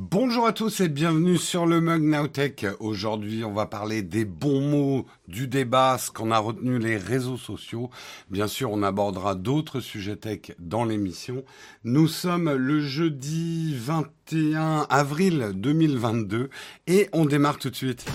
Bonjour à tous et bienvenue sur le Mug Nowtech. Aujourd'hui, on va parler des bons mots du débat, ce qu'on a retenu les réseaux sociaux. Bien sûr, on abordera d'autres sujets tech dans l'émission. Nous sommes le jeudi 21 avril 2022 et on démarre tout de suite.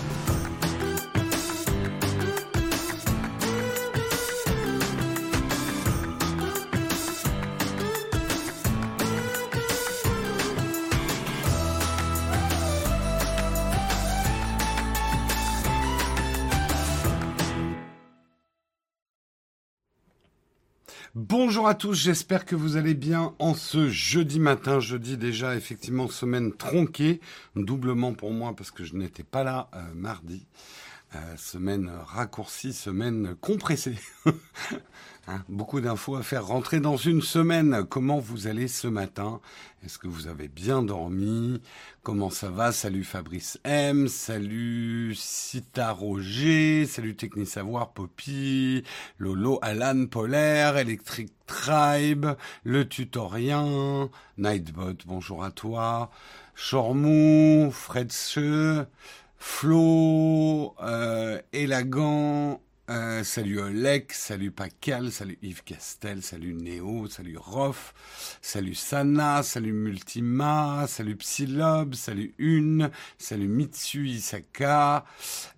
Bonjour à tous, j'espère que vous allez bien en ce jeudi matin, jeudi déjà effectivement semaine tronquée, doublement pour moi parce que je n'étais pas là euh, mardi. Euh, semaine raccourcie, semaine compressée. Hein, beaucoup d'infos à faire. Rentrer dans une semaine. Comment vous allez ce matin? Est-ce que vous avez bien dormi? Comment ça va? Salut Fabrice M, salut Cita Roger, salut Techni Savoir, Poppy, Lolo, Alan, Polaire, Electric Tribe, Le Tutorien, Nightbot, bonjour à toi, Chormou, Fred Flo, euh, Elagan, euh, salut Olek, salut Pacal, salut Yves Castel, salut Néo, salut Rof, salut Sana, salut Multima, salut Psylob, salut Une, salut Mitsu Isaka,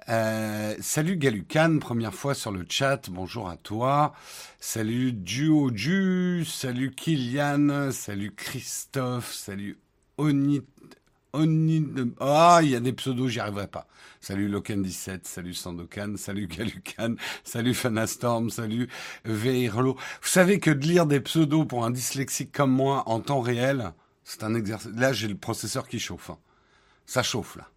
euh, salut Galucan, première fois sur le chat, bonjour à toi, salut Duo Du, salut Kylian, salut Christophe, salut Onit ah, il y a des pseudos, j'y arriverai pas. Salut Loken17, salut Sandokan, salut Galukan, salut Fanastorm, salut Veirlo. Vous savez que de lire des pseudos pour un dyslexique comme moi en temps réel, c'est un exercice. Là, j'ai le processeur qui chauffe. Hein. Ça chauffe, là.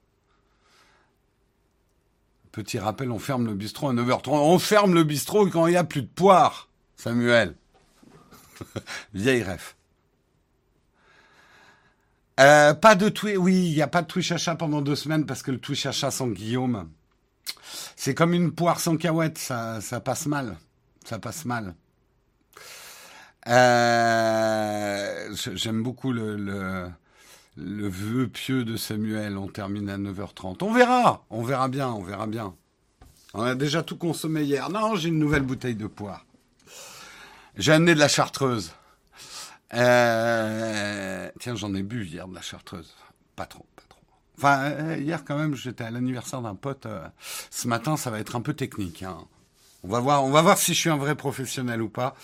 Petit rappel, on ferme le bistrot à 9h30. On ferme le bistrot quand il n'y a plus de poire, Samuel. Vieille ref. Euh, pas de Twitch. Oui, il n'y a pas de Twitch achat pendant deux semaines parce que le Twitch achat sans Guillaume, c'est comme une poire sans cahuète. Ça, ça passe mal. Ça passe mal. Euh, j'aime beaucoup le, le, le, vœu pieux de Samuel. On termine à 9h30. On verra. On verra bien. On verra bien. On a déjà tout consommé hier. Non, j'ai une nouvelle bouteille de poire. J'ai amené de la chartreuse. Euh, tiens, j'en ai bu hier de la chartreuse. Pas trop, pas trop. Enfin, euh, hier quand même, j'étais à l'anniversaire d'un pote. Euh, ce matin, ça va être un peu technique. Hein. On va voir, on va voir si je suis un vrai professionnel ou pas.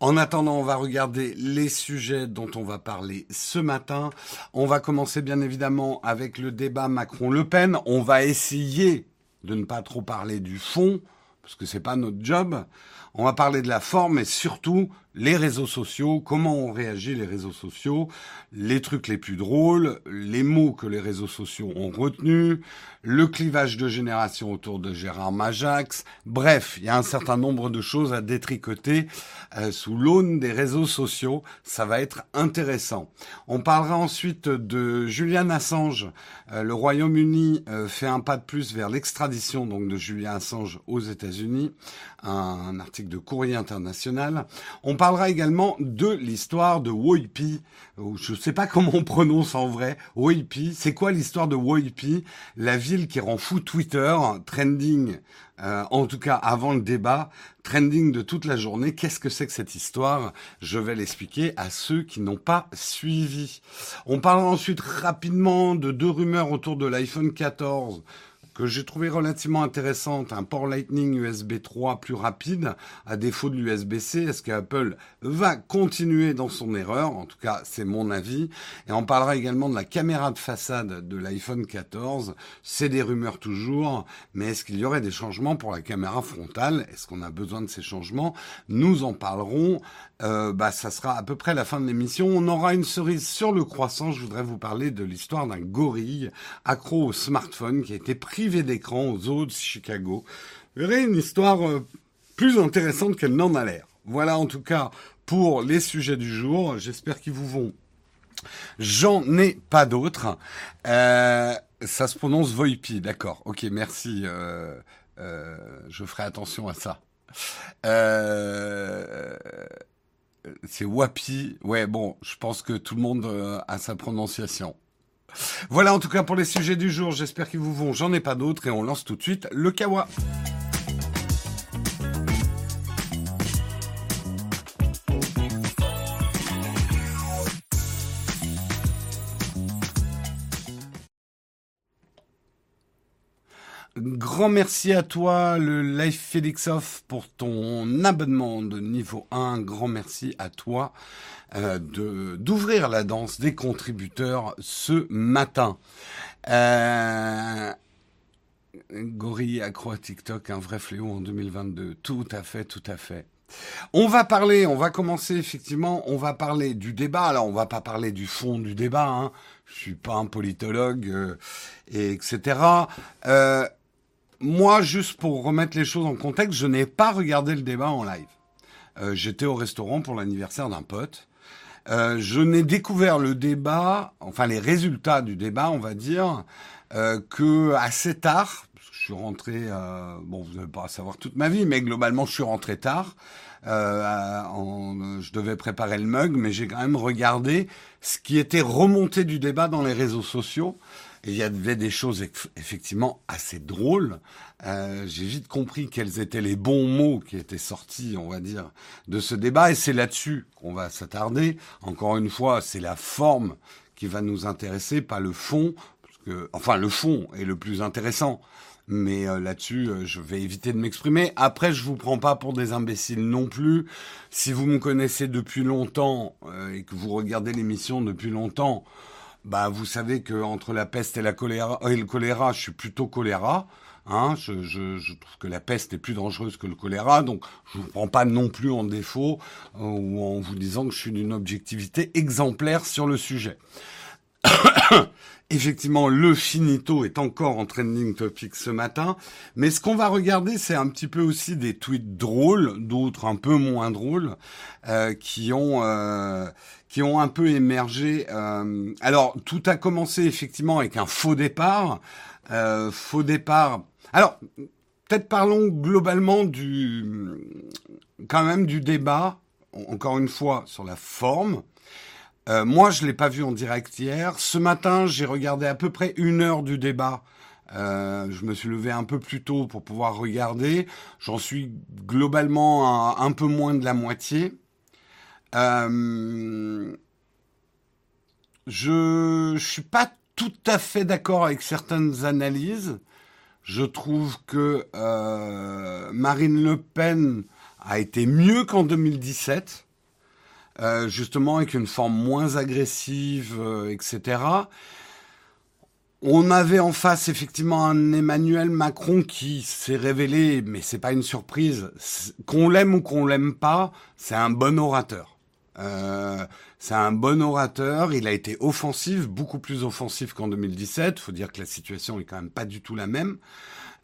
En attendant, on va regarder les sujets dont on va parler ce matin. On va commencer bien évidemment avec le débat Macron-Le Pen. On va essayer de ne pas trop parler du fond parce que c'est pas notre job. On va parler de la forme et surtout les réseaux sociaux, comment on réagit les réseaux sociaux, les trucs les plus drôles, les mots que les réseaux sociaux ont retenus, le clivage de génération autour de Gérard Majax. Bref, il y a un certain nombre de choses à détricoter euh, sous l'aune des réseaux sociaux. Ça va être intéressant. On parlera ensuite de Julian Assange. Euh, le Royaume-Uni euh, fait un pas de plus vers l'extradition donc de Julian Assange aux États-Unis. Un, article de Courrier International. On parlera également de l'histoire de Woipi. Je ne sais pas comment on prononce en vrai. Woipi. C'est quoi l'histoire de Woipi? La ville qui rend fou Twitter, trending, euh, en tout cas avant le débat, trending de toute la journée. Qu'est-ce que c'est que cette histoire? Je vais l'expliquer à ceux qui n'ont pas suivi. On parlera ensuite rapidement de deux rumeurs autour de l'iPhone 14 que j'ai trouvé relativement intéressante, un port Lightning USB 3 plus rapide, à défaut de l'USB-C. Est-ce qu'Apple va continuer dans son erreur? En tout cas, c'est mon avis. Et on parlera également de la caméra de façade de l'iPhone 14. C'est des rumeurs toujours, mais est-ce qu'il y aurait des changements pour la caméra frontale? Est-ce qu'on a besoin de ces changements? Nous en parlerons. Euh, bah, ça sera à peu près la fin de l'émission. On aura une cerise sur le croissant. Je voudrais vous parler de l'histoire d'un gorille accro au smartphone qui a été pris d'écran aux zoo de Chicago. Vous verrez une histoire euh, plus intéressante qu'elle n'en a l'air. Voilà en tout cas pour les sujets du jour. J'espère qu'ils vous vont. J'en ai pas d'autres. Euh, ça se prononce Voipi, d'accord. Ok, merci. Euh, je ferai attention à ça. C'est Wapi. Ouais, bon, je pense que tout le monde a sa prononciation. Voilà en tout cas pour les sujets du jour. J'espère qu'ils vous vont. J'en ai pas d'autres et on lance tout de suite le kawa. Grand merci à toi, le Life Felix Off, pour ton abonnement de niveau 1. Grand merci à toi euh, de d'ouvrir la danse des contributeurs ce matin. Euh, Gorille accro à TikTok, un vrai fléau en 2022. Tout à fait, tout à fait. On va parler, on va commencer effectivement, on va parler du débat. Alors, on va pas parler du fond du débat. Hein. Je suis pas un politologue, euh, et etc. Euh, moi, juste pour remettre les choses en contexte, je n'ai pas regardé le débat en live. Euh, J'étais au restaurant pour l'anniversaire d'un pote. Euh, je n'ai découvert le débat, enfin les résultats du débat, on va dire, euh, que assez tard. je suis rentré, euh, bon, vous n'allez pas savoir toute ma vie, mais globalement, je suis rentré tard. Euh, en, je devais préparer le mug, mais j'ai quand même regardé ce qui était remonté du débat dans les réseaux sociaux. Il y avait des choses effectivement assez drôles. Euh, J'ai vite compris quels étaient les bons mots qui étaient sortis, on va dire, de ce débat. Et c'est là-dessus qu'on va s'attarder. Encore une fois, c'est la forme qui va nous intéresser, pas le fond. Enfin, le fond est le plus intéressant. Mais euh, là-dessus, euh, je vais éviter de m'exprimer. Après, je vous prends pas pour des imbéciles non plus. Si vous me connaissez depuis longtemps euh, et que vous regardez l'émission depuis longtemps, bah vous savez que entre la peste et la choléra et le choléra, je suis plutôt choléra. Hein, je, je, je, trouve que la peste est plus dangereuse que le choléra, donc je vous prends pas non plus en défaut euh, ou en vous disant que je suis d'une objectivité exemplaire sur le sujet. Effectivement, le finito est encore en trending topic ce matin, mais ce qu'on va regarder, c'est un petit peu aussi des tweets drôles, d'autres un peu moins drôles, euh, qui ont euh, qui ont un peu émergé. Euh, alors, tout a commencé effectivement avec un faux départ. Euh, faux départ. Alors, peut-être parlons globalement du, quand même du débat. Encore une fois sur la forme. Euh, moi, je l'ai pas vu en direct hier. Ce matin, j'ai regardé à peu près une heure du débat. Euh, je me suis levé un peu plus tôt pour pouvoir regarder. J'en suis globalement un, un peu moins de la moitié. Euh, je, je suis pas tout à fait d'accord avec certaines analyses. Je trouve que euh, Marine Le Pen a été mieux qu'en 2017, euh, justement avec une forme moins agressive, etc. On avait en face effectivement un Emmanuel Macron qui s'est révélé, mais c'est pas une surprise, qu'on l'aime ou qu'on l'aime pas, c'est un bon orateur. Euh, c'est un bon orateur. Il a été offensif, beaucoup plus offensif qu'en 2017. Faut dire que la situation est quand même pas du tout la même.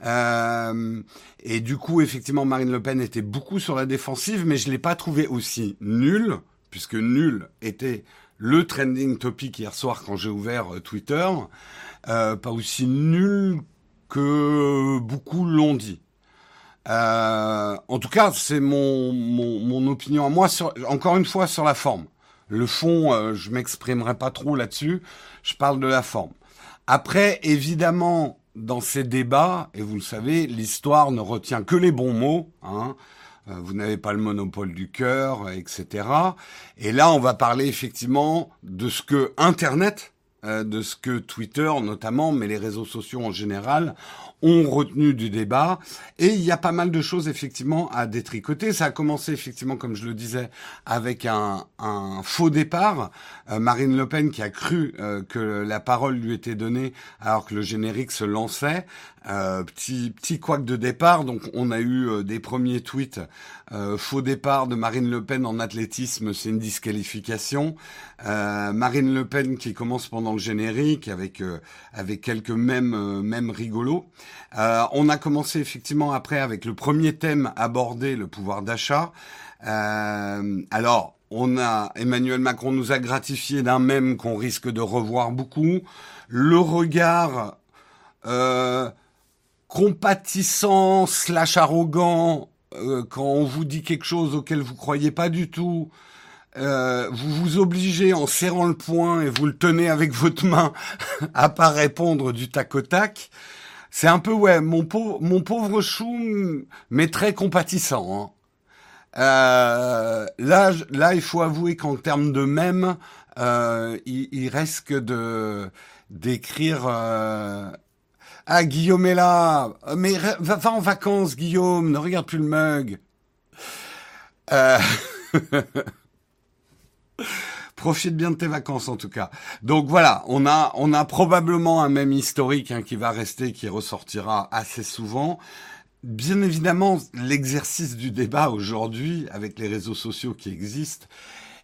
Euh, et du coup, effectivement, Marine Le Pen était beaucoup sur la défensive, mais je l'ai pas trouvé aussi nul, puisque nul était le trending topic hier soir quand j'ai ouvert euh, Twitter. Euh, pas aussi nul que beaucoup l'ont dit. Euh, en tout cas, c'est mon, mon, mon, opinion à moi, sur, encore une fois, sur la forme. Le fond, euh, je m'exprimerai pas trop là-dessus. Je parle de la forme. Après, évidemment, dans ces débats, et vous le savez, l'histoire ne retient que les bons mots. Hein, euh, vous n'avez pas le monopole du cœur, etc. Et là, on va parler effectivement de ce que Internet, euh, de ce que Twitter notamment, mais les réseaux sociaux en général, ont retenu du débat. Et il y a pas mal de choses effectivement à détricoter. Ça a commencé effectivement, comme je le disais, avec un, faux départ. Euh, Marine Le Pen qui a cru euh, que la parole lui était donnée alors que le générique se lançait. Euh, petit petit couac de départ. Donc on a eu des premiers tweets. faux départ de Marine Le Pen en athlétisme, c'est une disqualification. Marine Le Pen qui commence pendant le générique avec avec quelques mêmes mêmes rigolos. On a commencé effectivement après avec le premier thème abordé, le pouvoir d'achat. Euh, alors, on a Emmanuel Macron nous a gratifié d'un même qu'on risque de revoir beaucoup. Le regard euh, compatissant slash arrogant euh, quand on vous dit quelque chose auquel vous croyez pas du tout. euh, vous vous obligez en serrant le poing et vous le tenez avec votre main à pas répondre du tac au tac. C'est un peu ouais, mon pauvre, mon pauvre chou, mais très compatissant. Hein. Euh, là, là, il faut avouer qu'en termes de même, euh, il, il, reste de d'écrire. Euh... Ah, Guillaume est là. Mais va, va, en vacances, Guillaume. Ne regarde plus le mug. Euh... Profite bien de tes vacances en tout cas. Donc voilà, on a on a probablement un même historique hein, qui va rester, qui ressortira assez souvent. Bien évidemment, l'exercice du débat aujourd'hui, avec les réseaux sociaux qui existent,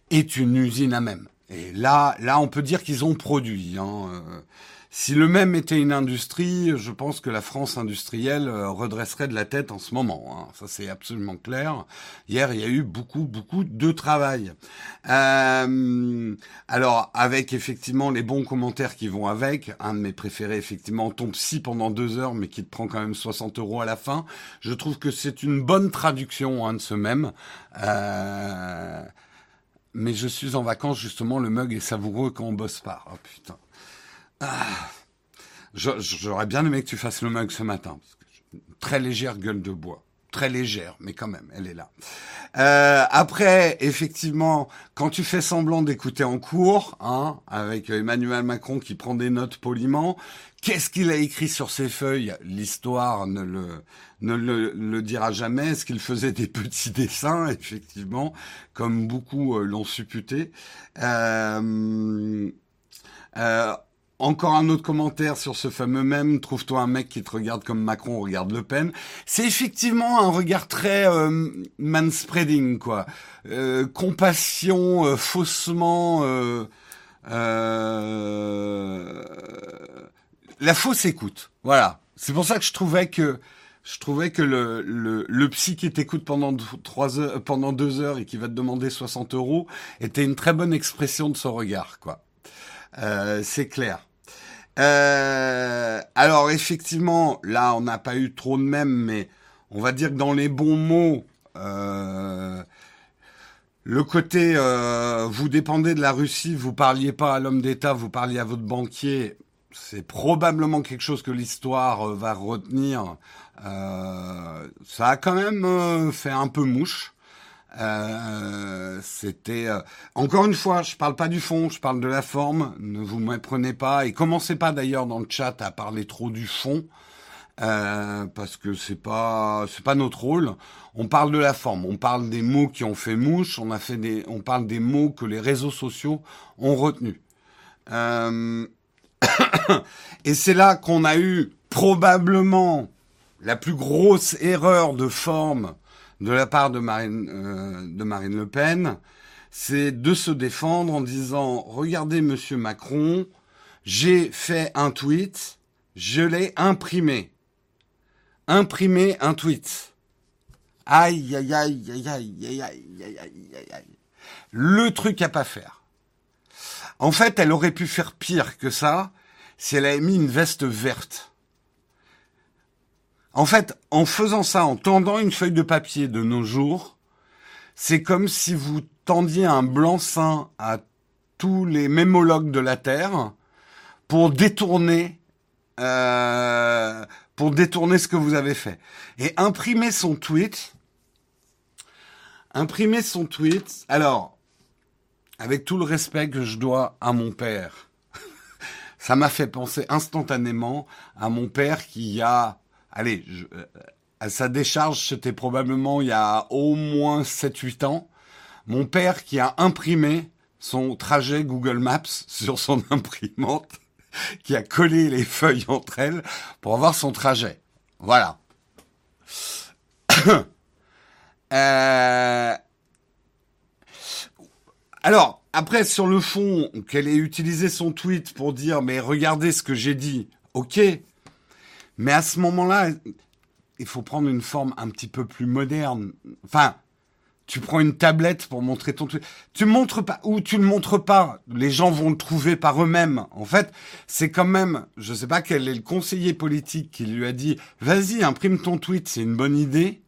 est une usine à même. Et là, là, on peut dire qu'ils ont produit. Hein. Si le même était une industrie, je pense que la France industrielle euh, redresserait de la tête en ce moment. Hein. Ça, c'est absolument clair. Hier, il y a eu beaucoup, beaucoup de travail. Euh, alors, avec effectivement les bons commentaires qui vont avec, un de mes préférés, effectivement, tombe si pendant deux heures, mais qui te prend quand même 60 euros à la fin. Je trouve que c'est une bonne traduction hein, de ce même. Euh, mais je suis en vacances, justement, le mug est savoureux quand on bosse pas. Oh putain. Ah, J'aurais bien aimé que tu fasses le mug ce matin. très légère gueule de bois. Très légère, mais quand même, elle est là. Euh, après, effectivement, quand tu fais semblant d'écouter en cours, hein, avec Emmanuel Macron qui prend des notes poliment, qu'est-ce qu'il a écrit sur ses feuilles? L'histoire ne le ne le, le dira jamais. Est-ce qu'il faisait des petits dessins? Effectivement, comme beaucoup euh, l'ont supputé. Euh, euh, encore un autre commentaire sur ce fameux même. Trouve-toi un mec qui te regarde comme Macron regarde Le Pen. C'est effectivement un regard très euh, manspreading, quoi. Euh, compassion, euh, faussement. Euh, euh, la fausse écoute. Voilà. C'est pour ça que je trouvais que je trouvais que le, le, le psy qui t'écoute pendant trois heures, pendant deux heures et qui va te demander 60 euros était une très bonne expression de son regard, quoi. Euh, c'est clair. Euh, alors effectivement, là, on n'a pas eu trop de même, mais on va dire que dans les bons mots, euh, le côté euh, vous dépendez de la Russie, vous parliez pas à l'homme d'État, vous parliez à votre banquier, c'est probablement quelque chose que l'histoire va retenir. Ça a quand même fait un peu mouche. Euh, c'était euh, encore une fois, je parle pas du fond, je parle de la forme. Ne vous méprenez pas et commencez pas d'ailleurs dans le chat à parler trop du fond euh, parce que c'est pas c'est pas notre rôle. On parle de la forme, on parle des mots qui ont fait mouche, on a fait des, on parle des mots que les réseaux sociaux ont retenus. Euh, et c'est là qu'on a eu probablement la plus grosse erreur de forme de la part de Marine, euh, de Marine Le Pen, c'est de se défendre en disant regardez Monsieur Macron, j'ai fait un tweet, je l'ai imprimé, imprimé un tweet. Aïe aïe aïe aïe aïe aïe aïe aïe aïe aïe. Le truc à pas faire. En fait, elle aurait pu faire pire que ça si elle avait mis une veste verte. En fait, en faisant ça, en tendant une feuille de papier de nos jours, c'est comme si vous tendiez un blanc-seing à tous les mémologues de la Terre pour détourner euh, pour détourner ce que vous avez fait. Et imprimer son tweet, imprimer son tweet, alors, avec tout le respect que je dois à mon père, ça m'a fait penser instantanément à mon père qui a allez, euh, à sa décharge, c'était probablement il y a au moins 7-8 ans, mon père qui a imprimé son trajet Google Maps sur son imprimante, qui a collé les feuilles entre elles pour avoir son trajet. Voilà. euh... Alors, après, sur le fond, qu'elle ait utilisé son tweet pour dire, mais regardez ce que j'ai dit, ok, mais à ce moment-là, il faut prendre une forme un petit peu plus moderne. Enfin, tu prends une tablette pour montrer ton truc. Tu montres pas ou tu le montres pas. Les gens vont le trouver par eux-mêmes. En fait, c'est quand même, je sais pas quel est le conseiller politique qui lui a dit, vas-y, imprime ton tweet, c'est une bonne idée.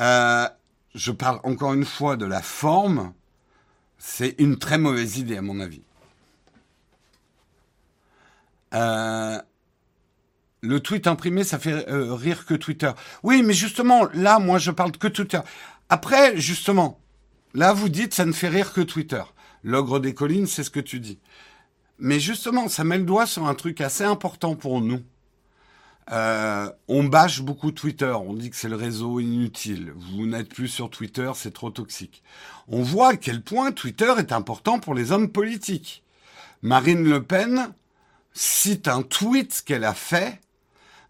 Euh, je parle encore une fois de la forme. C'est une très mauvaise idée, à mon avis. Euh, le tweet imprimé, ça fait euh, rire que Twitter. Oui, mais justement, là, moi, je parle que Twitter. Après, justement, là, vous dites, ça ne fait rire que Twitter. L'ogre des collines, c'est ce que tu dis. Mais justement, ça met le doigt sur un truc assez important pour nous. Euh, on bâche beaucoup Twitter, on dit que c'est le réseau inutile. Vous n'êtes plus sur Twitter, c'est trop toxique. On voit à quel point Twitter est important pour les hommes politiques. Marine Le Pen cite un tweet qu'elle a fait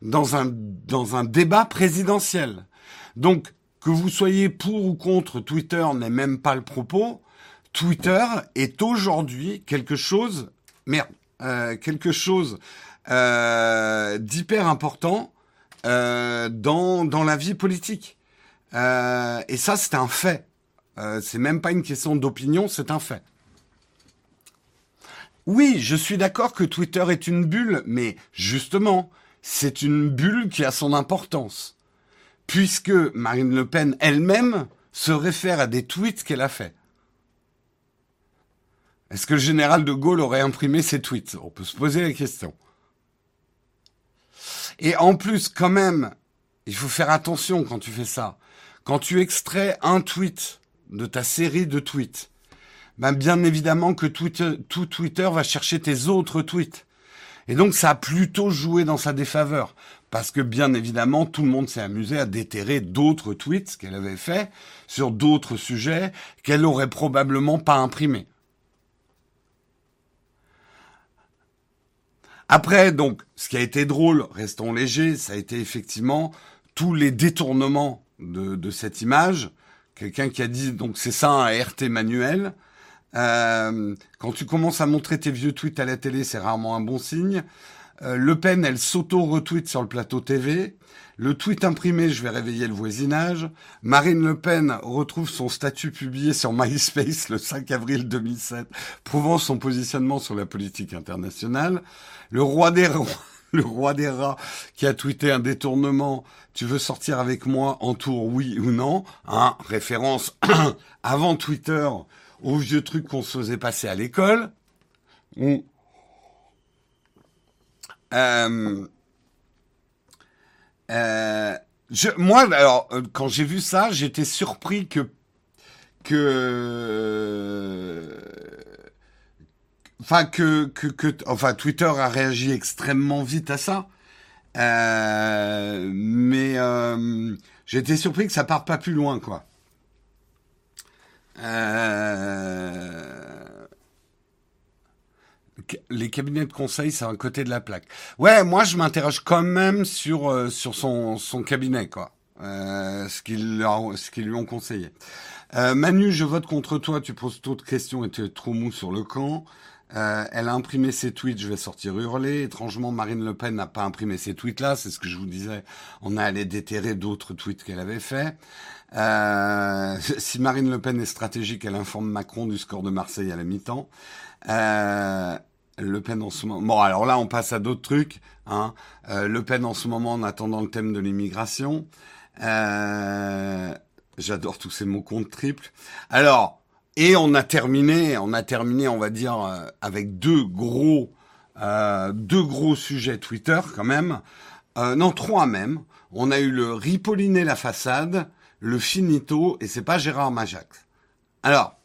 dans un, dans un débat présidentiel. Donc, que vous soyez pour ou contre Twitter n'est même pas le propos. Twitter est aujourd'hui quelque chose, merde, euh, quelque chose euh, d'hyper important euh, dans, dans la vie politique. Euh, et ça, c'est un fait. Euh, c'est même pas une question d'opinion, c'est un fait. Oui, je suis d'accord que Twitter est une bulle, mais justement, c'est une bulle qui a son importance. Puisque Marine Le Pen elle-même se réfère à des tweets qu'elle a faits. Est-ce que le général de Gaulle aurait imprimé ces tweets? On peut se poser la question. Et en plus, quand même, il faut faire attention quand tu fais ça. Quand tu extrais un tweet de ta série de tweets, ben bien évidemment que tout Twitter va chercher tes autres tweets. Et donc ça a plutôt joué dans sa défaveur. Parce que bien évidemment, tout le monde s'est amusé à déterrer d'autres tweets qu'elle avait faits sur d'autres sujets qu'elle aurait probablement pas imprimés. Après, donc, ce qui a été drôle, restons légers, ça a été effectivement tous les détournements de, de cette image. Quelqu'un qui a dit, donc c'est ça un RT manuel. Euh, quand tu commences à montrer tes vieux tweets à la télé, c'est rarement un bon signe. Euh, le Pen, elle s'auto-retweet sur le plateau TV. Le tweet imprimé, je vais réveiller le voisinage. Marine Le Pen retrouve son statut publié sur MySpace le 5 avril 2007, prouvant son positionnement sur la politique internationale. Le roi des le roi des rats qui a tweeté un détournement. Tu veux sortir avec moi en tour, oui ou non? Hein, Référence avant Twitter aux vieux trucs qu'on se faisait passer à l'école. Euh, euh, je, moi, alors, euh, quand j'ai vu ça, j'étais surpris que enfin que, Twitter a réagi extrêmement vite à ça. Euh, mais euh, j'étais surpris que ça parte pas plus loin, quoi. Euh, les cabinets de conseil, c'est un côté de la plaque. Ouais, moi je m'interroge quand même sur euh, sur son son cabinet quoi, euh, ce qu'ils lui ont conseillé. Euh, Manu, je vote contre toi. Tu poses trop de questions et tu es trop mou sur le camp. Euh, elle a imprimé ses tweets, je vais sortir hurler. Étrangement, Marine Le Pen n'a pas imprimé ces tweets-là, c'est ce que je vous disais. On a allé déterrer d'autres tweets qu'elle avait fait. Euh, si Marine Le Pen est stratégique, elle informe Macron du score de Marseille à la mi-temps. Euh, le Pen en ce moment. Bon, alors là, on passe à d'autres trucs. Hein. Euh, le Pen en ce moment en attendant le thème de l'immigration. Euh, J'adore tous ces mots contre triple. Alors, et on a terminé, on a terminé, on va dire, euh, avec deux gros, euh, deux gros sujets Twitter quand même. Non, trois même. On a eu le Ripolliner la façade, le Finito, et c'est pas Gérard Majax. Alors,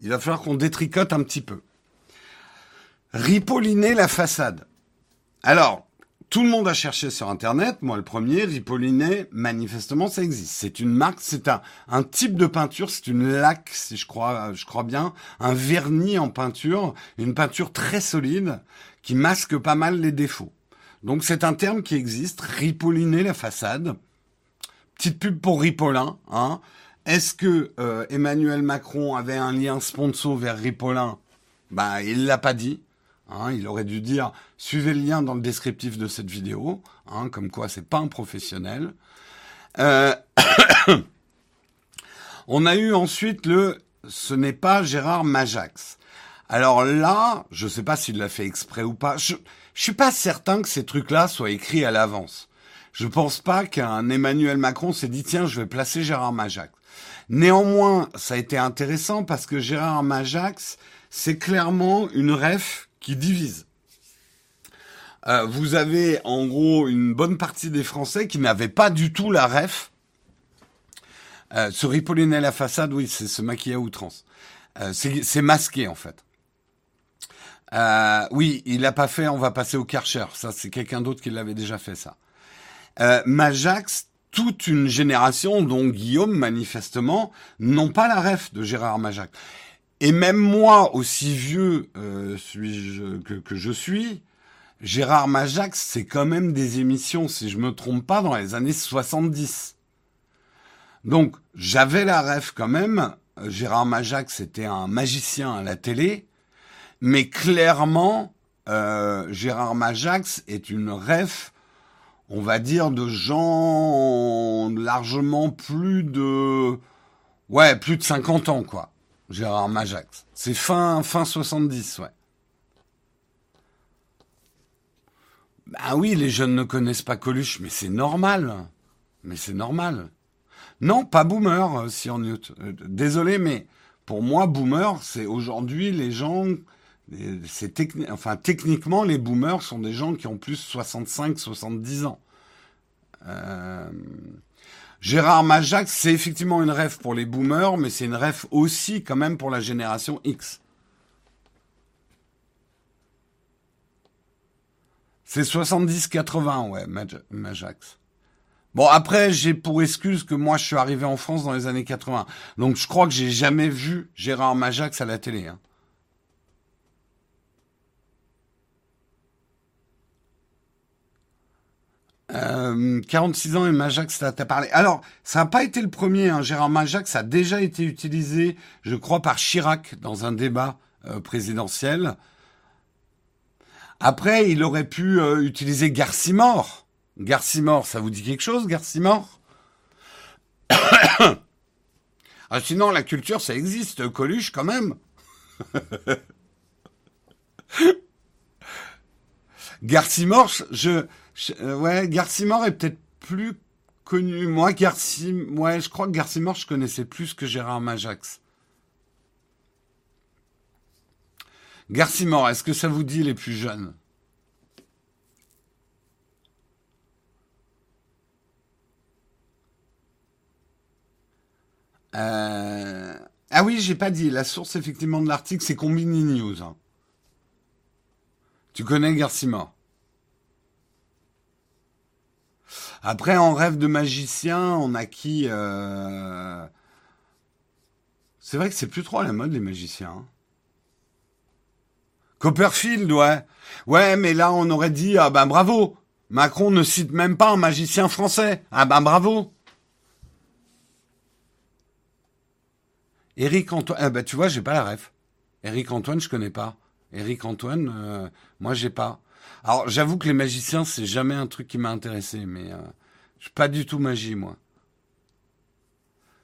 il va falloir qu'on détricote un petit peu. Ripolliner la façade. Alors, tout le monde a cherché sur Internet, moi le premier, Ripolliner, manifestement ça existe. C'est une marque, c'est un, type de peinture, c'est une laque, si je crois, je crois bien, un vernis en peinture, une peinture très solide qui masque pas mal les défauts. Donc c'est un terme qui existe, ripolliner la façade. Petite pub pour Ripollin, hein. Est-ce que euh, Emmanuel Macron avait un lien sponsor vers Ripollin Bah, il l'a pas dit. Hein, il aurait dû dire suivez le lien dans le descriptif de cette vidéo, hein, comme quoi c'est pas un professionnel. Euh... On a eu ensuite le ce n'est pas Gérard Majax. Alors là, je sais pas s'il l'a fait exprès ou pas. Je, je suis pas certain que ces trucs-là soient écrits à l'avance. Je pense pas qu'un Emmanuel Macron s'est dit tiens, je vais placer Gérard Majax. Néanmoins, ça a été intéressant parce que Gérard Majax, c'est clairement une ref qui divise. Euh, vous avez en gros une bonne partie des Français qui n'avaient pas du tout la ref. Euh, se ripolliner la façade, oui, c'est se maquiller à outrance. Euh, c'est masqué en fait. Euh, oui, il l'a pas fait, on va passer au Karcher. Ça, c'est quelqu'un d'autre qui l'avait déjà fait, ça. Euh, Majax, toute une génération, dont Guillaume, manifestement, n'ont pas la ref de Gérard Majax. Et même moi, aussi vieux euh, suis-je que, que, je suis, Gérard Majax, c'est quand même des émissions, si je me trompe pas, dans les années 70. Donc, j'avais la ref quand même. Gérard Majax était un magicien à la télé. Mais clairement, euh, Gérard Majax est une ref, on va dire, de gens largement plus de... Ouais, plus de 50 ans, quoi. Gérard Majax. C'est fin, fin 70, ouais. Ben oui, les jeunes ne connaissent pas Coluche, mais c'est normal. Mais c'est normal. Non, pas boomer, euh, si on est... Désolé, mais pour moi, boomer, c'est aujourd'hui les gens enfin techniquement les boomers sont des gens qui ont plus 65 70 ans. Euh... Gérard Majax, c'est effectivement une rêve pour les boomers, mais c'est une rêve aussi quand même pour la génération X. C'est 70-80, ouais, Majax. Bon, après, j'ai pour excuse que moi, je suis arrivé en France dans les années 80. Donc, je crois que j'ai jamais vu Gérard Majax à la télé. Hein. Euh, 46 ans et Majax, t'as parlé. Alors, ça n'a pas été le premier. Hein. Gérard Majax a déjà été utilisé, je crois, par Chirac dans un débat euh, présidentiel. Après, il aurait pu euh, utiliser Garcimore. Garcimore, ça vous dit quelque chose, Garcimore? Ah, Sinon, la culture, ça existe. Coluche, quand même. Garcimore, je, euh, ouais, Garcimore est peut-être plus connu. Moi, Garcimore, ouais, je crois que Garcimore, je connaissais plus que Gérard Majax. Garcimore, est-ce que ça vous dit les plus jeunes? Euh... Ah oui, j'ai pas dit. La source effectivement de l'article, c'est Combini News. Hein. Tu connais Garcimore? Après, en rêve de magicien, on a qui euh... C'est vrai que c'est plus trop à la mode les magiciens. Hein. Copperfield, ouais. Ouais, mais là, on aurait dit, ah ben bravo. Macron ne cite même pas un magicien français. Ah ben bravo. Éric Antoine, ah ben tu vois, j'ai pas la ref. Éric Antoine, je connais pas. Éric Antoine, euh, moi j'ai pas. Alors j'avoue que les magiciens, c'est jamais un truc qui m'a intéressé, mais euh, je suis pas du tout magie, moi.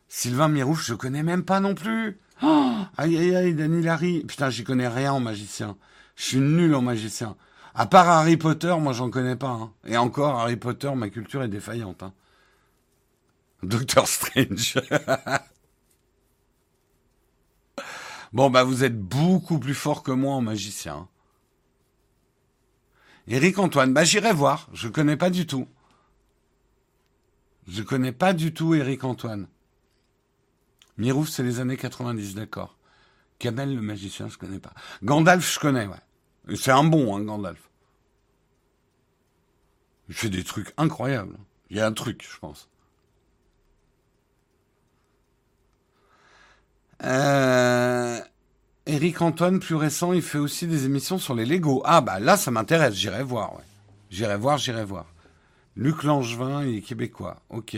Sylvain Mirouf, je connais même pas non plus. Oh aïe aïe aïe, Danny Larry. Putain, j'y connais rien en magicien. Je suis nul en magicien. À part Harry Potter, moi j'en connais pas. Hein. Et encore, Harry Potter, ma culture est défaillante. Hein. Doctor Strange. bon, bah vous êtes beaucoup plus fort que moi en magicien. Éric Antoine, bah j'irai voir, je connais pas du tout. Je connais pas du tout Éric Antoine. Mirouf, c'est les années 90, d'accord. Kamel le magicien, je connais pas. Gandalf, je connais, ouais. C'est un bon, hein, Gandalf. Il fait des trucs incroyables. Il y a un truc, je pense. Euh... Eric Antoine, plus récent, il fait aussi des émissions sur les Lego. Ah bah là, ça m'intéresse, j'irai voir, ouais. J'irai voir, j'irai voir. Luc Langevin, il est québécois. Ok.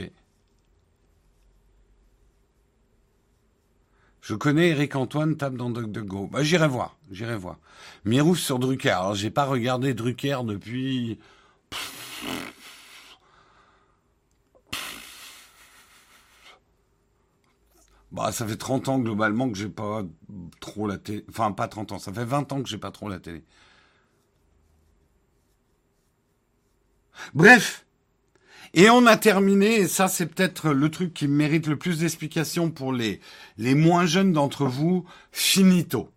Je connais Eric Antoine, tape dans DuckDuckGo. Bah, j'irai voir, j'irai voir. Mirouf sur Drucker. Alors, j'ai pas regardé Drucker depuis... Bah, ça fait 30 ans globalement que j'ai pas trop la télé. Enfin, pas 30 ans, ça fait 20 ans que j'ai pas trop la télé. Bref. Et on a terminé, et ça c'est peut-être le truc qui mérite le plus d'explications pour les, les moins jeunes d'entre vous, finito.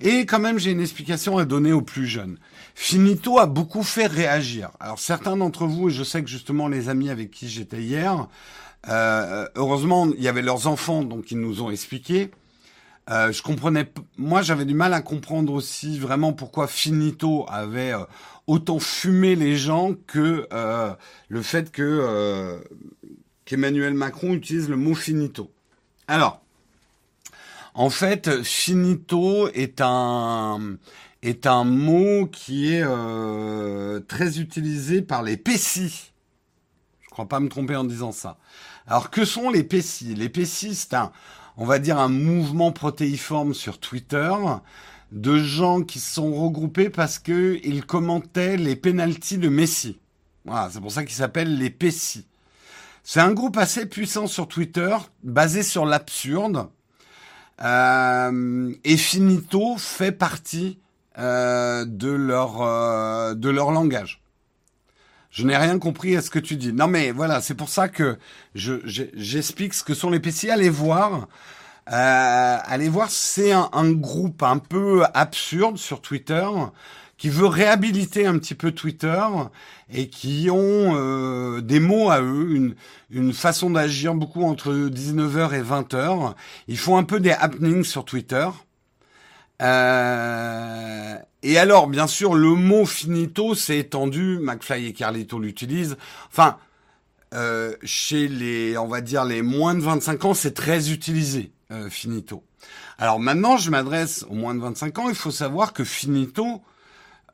Et quand même, j'ai une explication à donner aux plus jeunes. Finito a beaucoup fait réagir. Alors certains d'entre vous, et je sais que justement les amis avec qui j'étais hier, euh, heureusement, il y avait leurs enfants, donc ils nous ont expliqué. Euh, je comprenais, moi j'avais du mal à comprendre aussi vraiment pourquoi Finito avait euh, autant fumé les gens que euh, le fait que euh, qu'Emmanuel Macron utilise le mot finito. Alors, en fait, finito est un est un mot qui est euh, très utilisé par les PECI. Je crois pas me tromper en disant ça. Alors que sont les PECI Les PECI, c'est un, on va dire un mouvement protéiforme sur Twitter de gens qui se sont regroupés parce que ils commentaient les pénalties de Messi. Voilà, c'est pour ça qu'ils s'appellent les PECI. C'est un groupe assez puissant sur Twitter, basé sur l'absurde. Euh, et Finito fait partie euh, de leur euh, de leur langage. Je n'ai rien compris à ce que tu dis. Non mais voilà, c'est pour ça que je j'explique ce que sont les PCI. Allez voir. Euh, allez voir, c'est un, un, groupe un peu absurde sur Twitter qui veut réhabiliter un petit peu Twitter et qui ont euh, des mots à eux, une, une façon d'agir beaucoup entre 19h et 20h. Ils font un peu des happenings sur Twitter. Euh, et alors, bien sûr, le mot finito s'est étendu. McFly et Carlito l'utilisent. Enfin, euh, chez les, on va dire les moins de 25 ans, c'est très utilisé euh, finito. Alors maintenant, je m'adresse aux moins de 25 ans. Il faut savoir que finito,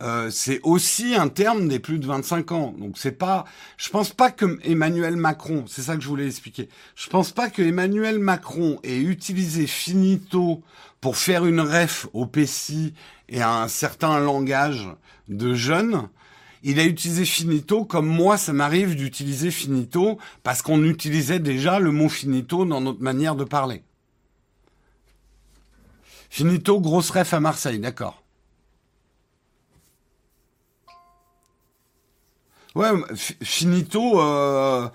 euh, c'est aussi un terme des plus de 25 ans. Donc c'est pas, je pense pas que Emmanuel Macron, c'est ça que je voulais expliquer. Je pense pas que Emmanuel Macron ait utilisé finito pour faire une ref au PCI et à un certain langage de jeunes. Il a utilisé finito comme moi, ça m'arrive d'utiliser finito parce qu'on utilisait déjà le mot finito dans notre manière de parler. Finito, grosse ref à Marseille, d'accord. Ouais, finito, euh,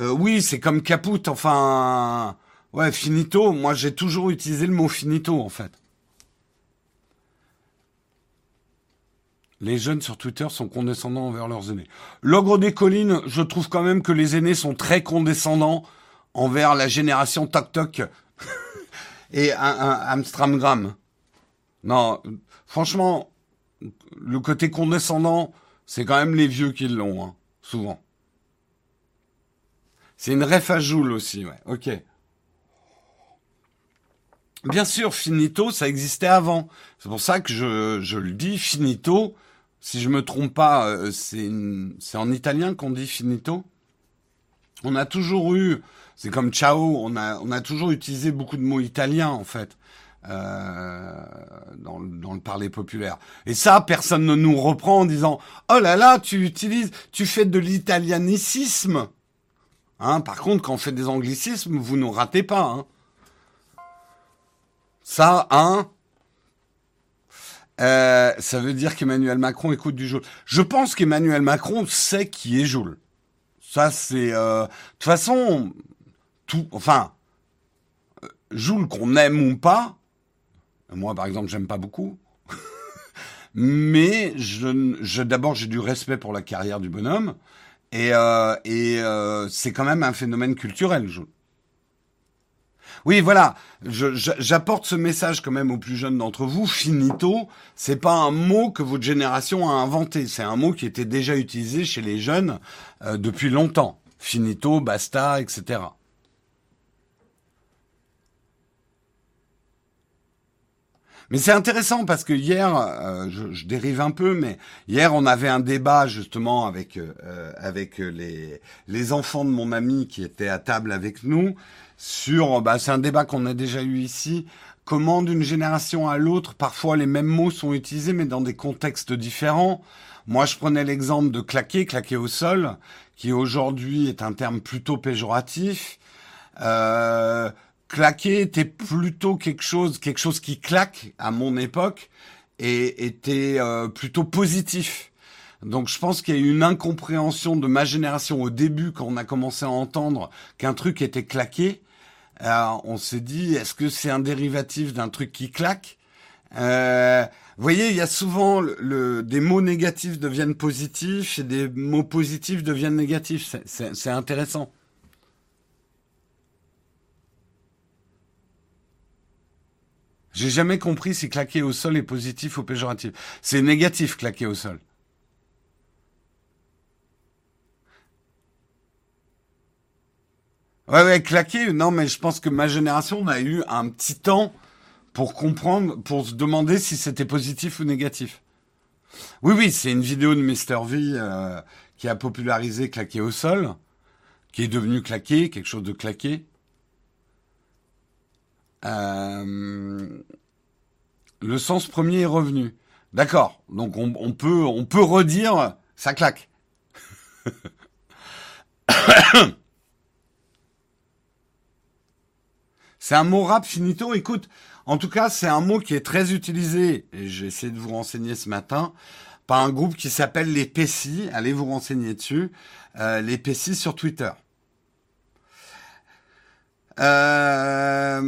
euh, oui, c'est comme caput, enfin, ouais, finito, moi j'ai toujours utilisé le mot finito, en fait. Les jeunes sur Twitter sont condescendants envers leurs aînés. L'ogre des collines, je trouve quand même que les aînés sont très condescendants envers la génération Toc Toc et un, un Amstramgram. Non, franchement, le côté condescendant, c'est quand même les vieux qui l'ont, hein, souvent. C'est une ref à Joule aussi, ouais. Ok. Bien sûr, finito, ça existait avant. C'est pour ça que je, le dis, finito. Si je me trompe pas, euh, c'est en italien qu'on dit finito. On a toujours eu, c'est comme ciao, on a, toujours utilisé beaucoup de mots italiens en fait. Euh, dans, le parler populaire. Et ça, personne ne nous reprend en disant oh là là, tu utilises, tu fais de l'italianicisme. Hein, par contre, quand on fait des anglicismes, vous nous ratez pas. Hein. Ça, hein, euh, ça veut dire qu'Emmanuel Macron écoute du Joule. Je pense qu'Emmanuel Macron sait qui est Joule. Ça, c'est... Euh... De toute façon, tout... Enfin, Joule qu'on aime ou pas, moi, par exemple, j'aime pas beaucoup. Mais je, je d'abord, j'ai du respect pour la carrière du bonhomme. Et, euh, et euh, c'est quand même un phénomène culturel. Je... Oui, voilà. J'apporte ce message quand même aux plus jeunes d'entre vous. Finito, c'est pas un mot que votre génération a inventé. C'est un mot qui était déjà utilisé chez les jeunes euh, depuis longtemps. Finito, basta, etc. Mais c'est intéressant parce que hier, euh, je, dérive un peu, mais hier on avait un débat justement avec euh, avec les les enfants de mon ami qui étaient à table avec nous sur. Bah, c'est un débat qu'on a déjà eu ici. Comment d'une génération à l'autre, parfois les mêmes mots sont utilisés, mais dans des contextes différents. Moi, je prenais l'exemple de claquer, claquer au sol, qui aujourd'hui est un terme plutôt péjoratif. Euh, claquer était plutôt quelque chose, quelque chose qui claque à mon époque et était euh, plutôt positif. Donc je pense qu'il y a eu une incompréhension de ma génération au début quand on a commencé à entendre qu'un truc était claqué. Euh, on s'est dit, est-ce que c'est un dérivatif d'un truc qui claque? Euh, Vous voyez, il y a souvent des mots négatifs deviennent positifs et des mots positifs deviennent négatifs. C'est intéressant. J'ai jamais compris si claquer au sol est positif ou péjoratif. C'est négatif, claquer au sol. Ouais, ouais, claquer. Non, mais je pense que ma génération a eu un petit temps pour comprendre, pour se demander si c'était positif ou négatif. Oui, oui, c'est une vidéo de Mr. V euh, qui a popularisé claquer au sol, qui est devenu claquer, quelque chose de claqué. Euh, le sens premier est revenu. D'accord. Donc on, peut on peut redire ça claque. C'est un mot rap finito. Écoute, en tout cas, c'est un mot qui est très utilisé et j'ai essayé de vous renseigner ce matin par un groupe qui s'appelle les Pessis. Allez vous renseigner dessus. Euh, les Pessis sur Twitter. Euh,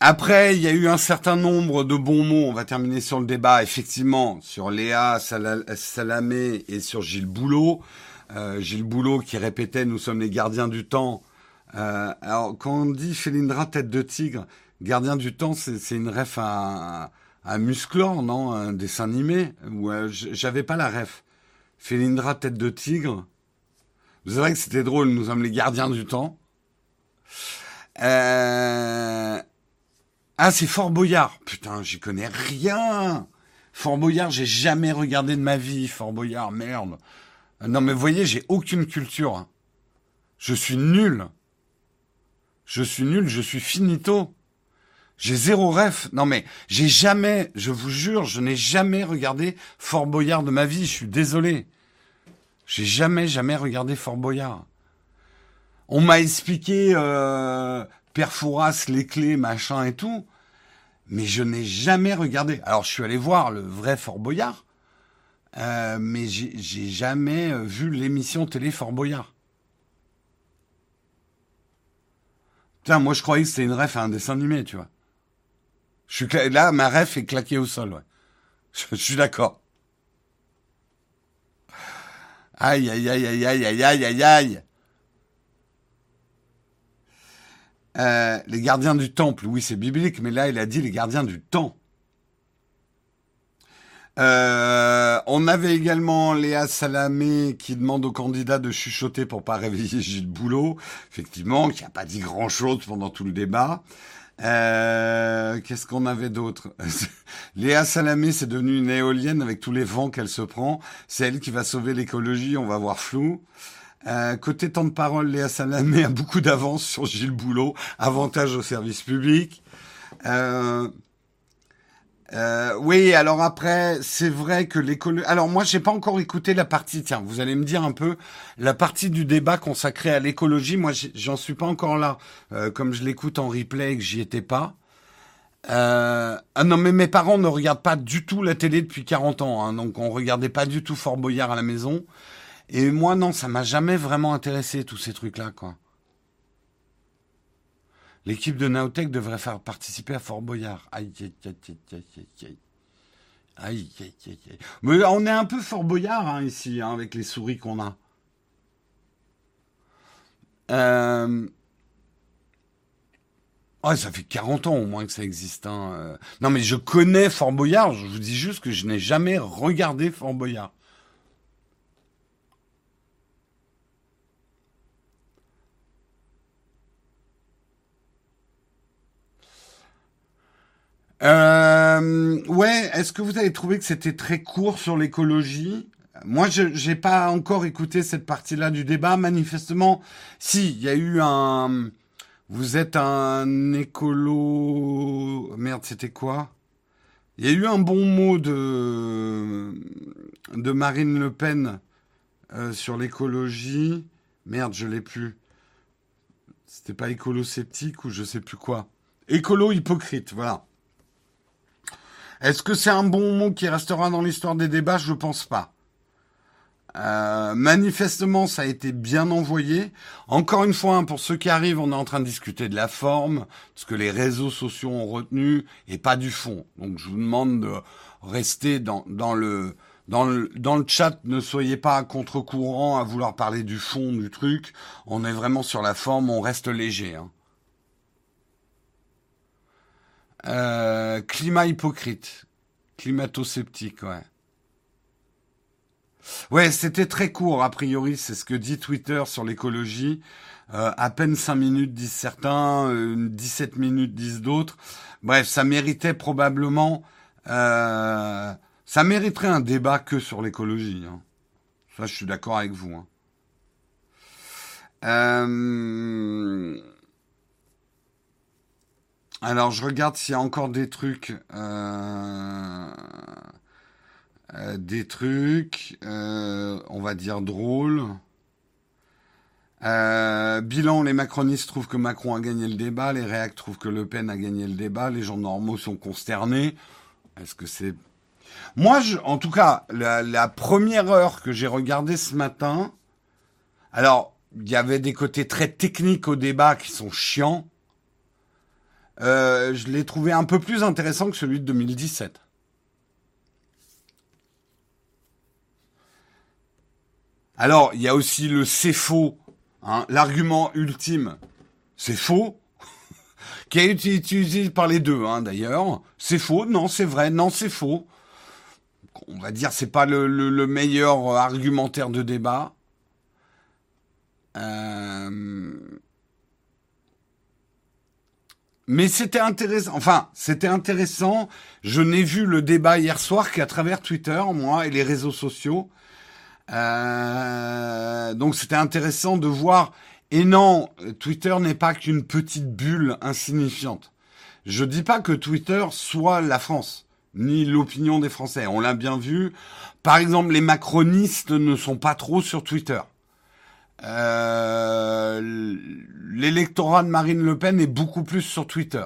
après, il y a eu un certain nombre de bons mots. On va terminer sur le débat, effectivement, sur Léa Salamé et sur Gilles Boulot. Euh, Gilles Boulot qui répétait « Nous sommes les gardiens du temps euh, Alors, quand on dit Félindra tête de tigre, gardien du temps, c'est une ref à, à Musclor, non? Un dessin animé? Ou J'avais pas la ref. Félindra tête de tigre. Vous savez que c'était drôle, nous sommes les gardiens du temps. Euh... Ah, c'est Fort Boyard. Putain, j'y connais rien. Fort Boyard, j'ai jamais regardé de ma vie. Fort Boyard, merde. Non, mais vous voyez, j'ai aucune culture. Je suis nul. Je suis nul, je suis finito. J'ai zéro ref. Non, mais j'ai jamais, je vous jure, je n'ai jamais regardé Fort Boyard de ma vie. Je suis désolé. J'ai jamais, jamais regardé Fort Boyard. On m'a expliqué euh, Perfouras, les clés, machin et tout, mais je n'ai jamais regardé. Alors je suis allé voir le vrai Fort Boyard, euh, mais j'ai jamais euh, vu l'émission télé Fort Boyard. Putain, moi je croyais que c'était une ref à un dessin animé, tu vois. Je suis là, ma ref est claquée au sol, ouais. Je, je suis d'accord. Aïe, aïe, aïe, aïe, aïe, aïe, aïe, aïe, aïe. Euh, les gardiens du temple, oui, c'est biblique, mais là, il a dit les gardiens du temps. Euh, on avait également Léa Salamé qui demande aux candidats de chuchoter pour pas réveiller Gilles Boulot. Effectivement, qui a pas dit grand chose pendant tout le débat. Euh, Qu'est-ce qu'on avait d'autre Léa Salamé, c'est devenu une éolienne avec tous les vents qu'elle se prend. C'est elle qui va sauver l'écologie, on va voir flou. Euh, côté temps de parole, Léa Salamé a beaucoup d'avance sur Gilles Boulot. Avantage au service public. Euh, euh, oui, alors après, c'est vrai que l'écologie... Alors moi, j'ai pas encore écouté la partie. Tiens, vous allez me dire un peu la partie du débat consacrée à l'écologie. Moi, j'en suis pas encore là. comme je l'écoute en replay et que j'y étais pas. ah non, mais mes parents ne regardent pas du tout la télé depuis 40 ans. Hein, donc on regardait pas du tout Fort Boyard à la maison. Et moi, non, ça m'a jamais vraiment intéressé, tous ces trucs-là, quoi. L'équipe de Naotech devrait faire participer à Fort Boyard. Aïe, aïe, aïe, aïe, aïe, aïe. Aïe, aïe. Mais on est un peu Fort Boyard, hein, ici, hein, avec les souris qu'on a. Euh... Ouais, ça fait 40 ans au moins que ça existe. Hein. Non, mais je connais Fort Boyard. Je vous dis juste que je n'ai jamais regardé Fort Boyard. Euh, ouais, est-ce que vous avez trouvé que c'était très court sur l'écologie? Moi, je n'ai pas encore écouté cette partie-là du débat. Manifestement, si, il y a eu un... Vous êtes un écolo... Merde, c'était quoi? Il y a eu un bon mot de, de Marine Le Pen euh, sur l'écologie. Merde, je l'ai plus. C'était pas écolo-sceptique ou je sais plus quoi. Écolo hypocrite, voilà. Est-ce que c'est un bon mot qui restera dans l'histoire des débats? Je ne pense pas. Euh, manifestement, ça a été bien envoyé. Encore une fois, hein, pour ceux qui arrivent, on est en train de discuter de la forme, ce que les réseaux sociaux ont retenu, et pas du fond. Donc, je vous demande de rester dans, le chat, ne soyez pas contre-courant à vouloir parler du fond du truc. On est vraiment sur la forme, on reste léger. Hein. Euh, climat hypocrite. Climato-sceptique, ouais. Ouais, c'était très court, a priori, c'est ce que dit Twitter sur l'écologie. Euh, à peine 5 minutes disent certains, 17 euh, minutes disent d'autres. Bref, ça méritait probablement... Euh, ça mériterait un débat que sur l'écologie. Hein. Ça, je suis d'accord avec vous. Hein. Alors, je regarde s'il y a encore des trucs. Euh, euh, des trucs, euh, on va dire drôles. bilan, les macronistes trouvent que Macron a gagné le débat, les réacs trouvent que Le Pen a gagné le débat, les gens normaux sont consternés. Est-ce que c'est... Moi, je, en tout cas, la première heure que j'ai regardée ce matin, alors, il y avait des côtés très techniques au débat qui sont chiants. Euh, je l'ai trouvé un peu plus intéressant que celui de 2017. Alors, il y a aussi le c'est faux, hein, l'argument ultime, c'est faux, qui été utilisé par les deux, hein, d'ailleurs. C'est faux, non, c'est vrai, non, c'est faux. On va dire, c'est pas le, le, meilleur argumentaire de débat. Euh... Mais c'était intéressant. Enfin, c'était intéressant. Je n'ai vu le débat hier soir qu'à travers Twitter, moi, et les réseaux sociaux. Euh, donc c'était intéressant de voir. Et non, Twitter n'est pas qu'une petite bulle insignifiante. Je dis pas que Twitter soit la France, ni l'opinion des Français. On l'a bien vu. Par exemple, les macronistes ne sont pas trop sur Twitter. Euh, l'électorat de Marine Le Pen est beaucoup plus sur Twitter.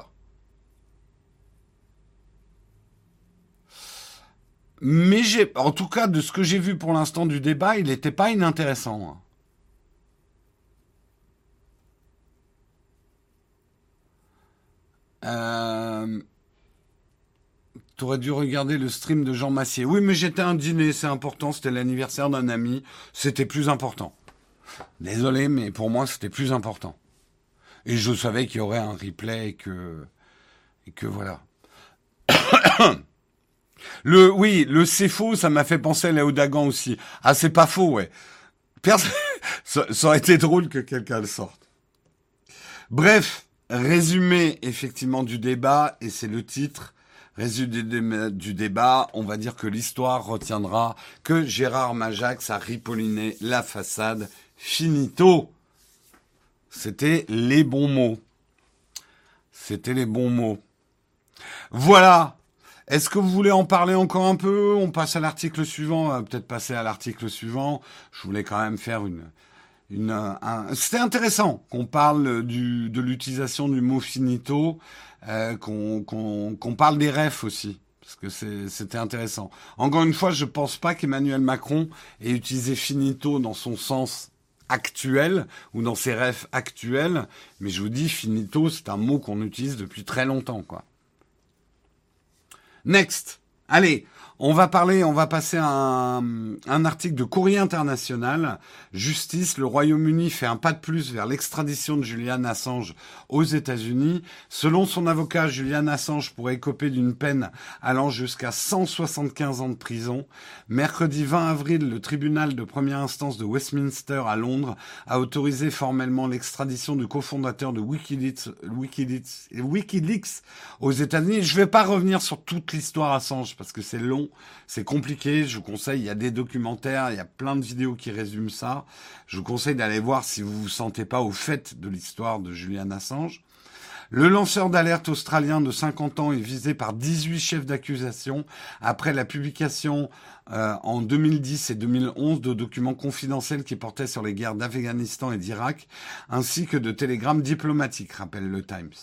Mais j'ai, en tout cas, de ce que j'ai vu pour l'instant du débat, il n'était pas inintéressant. Hein. Euh... T'aurais dû regarder le stream de Jean Massier. Oui, mais j'étais un dîner, c'est important, c'était l'anniversaire d'un ami, c'était plus important. Désolé, mais pour moi, c'était plus important. Et je savais qu'il y aurait un replay et que, et que voilà. le, oui, le c'est faux, ça m'a fait penser à Léo Dagan aussi. Ah, c'est pas faux, ouais. ça, ça aurait été drôle que quelqu'un le sorte. Bref, résumé effectivement du débat, et c'est le titre. Résumé du débat, on va dire que l'histoire retiendra que Gérard Majax a ripolliné la façade finito. C'était les bons mots. C'était les bons mots. Voilà. Est-ce que vous voulez en parler encore un peu? On passe à l'article suivant. Peut-être passer à l'article suivant. Je voulais quand même faire une. une un... C'était intéressant qu'on parle du, de l'utilisation du mot finito, euh, qu'on qu'on parle des refs aussi parce que c'était intéressant. Encore une fois, je pense pas qu'Emmanuel Macron ait utilisé finito dans son sens actuel ou dans ses rêves actuels. Mais je vous dis, finito, c'est un mot qu'on utilise depuis très longtemps, quoi. Next. Allez, on va parler, on va passer un, un article de Courrier International. Justice, le Royaume-Uni fait un pas de plus vers l'extradition de Julian Assange aux États-Unis. Selon son avocat, Julian Assange pourrait écoper d'une peine allant jusqu'à 175 ans de prison. Mercredi 20 avril, le tribunal de première instance de Westminster à Londres a autorisé formellement l'extradition du cofondateur de Wikileaks, Wikileaks, Wikileaks aux États-Unis. Je ne vais pas revenir sur toute l'histoire Assange parce que c'est long c'est compliqué. Je vous conseille, il y a des documentaires, il y a plein de vidéos qui résument ça. Je vous conseille d'aller voir si vous vous sentez pas au fait de l'histoire de Julian Assange. Le lanceur d'alerte australien de 50 ans est visé par 18 chefs d'accusation après la publication euh, en 2010 et 2011 de documents confidentiels qui portaient sur les guerres d'Afghanistan et d'Irak, ainsi que de télégrammes diplomatiques, rappelle le Times.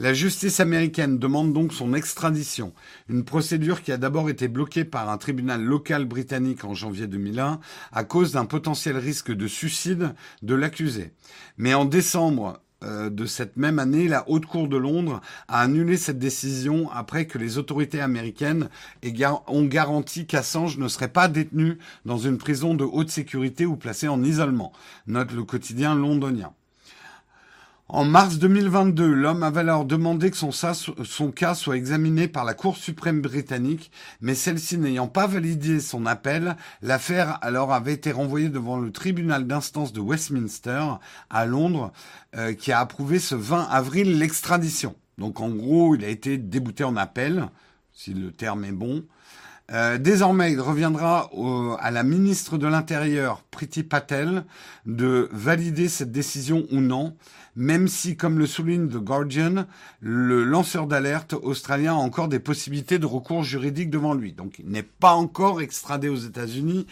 La justice américaine demande donc son extradition, une procédure qui a d'abord été bloquée par un tribunal local britannique en janvier 2001 à cause d'un potentiel risque de suicide de l'accusé. Mais en décembre euh, de cette même année, la Haute Cour de Londres a annulé cette décision après que les autorités américaines ont garanti qu'Assange ne serait pas détenu dans une prison de haute sécurité ou placé en isolement, note le quotidien londonien. En mars 2022, l'homme avait alors demandé que son, cas soit examiné par la Cour suprême britannique, mais celle-ci n'ayant pas validé son appel, l'affaire alors avait été renvoyée devant le tribunal d'instance de Westminster à Londres, euh, qui a approuvé ce 20 avril l'extradition. Donc en gros, il a été débouté en appel, si le terme est bon. Euh, désormais, il reviendra à la ministre de l'Intérieur, Priti Patel, de valider cette décision ou non, même si, comme le souligne The Guardian, le lanceur d'alerte australien a encore des possibilités de recours juridique devant lui. Donc, il n'est pas encore extradé aux États-Unis,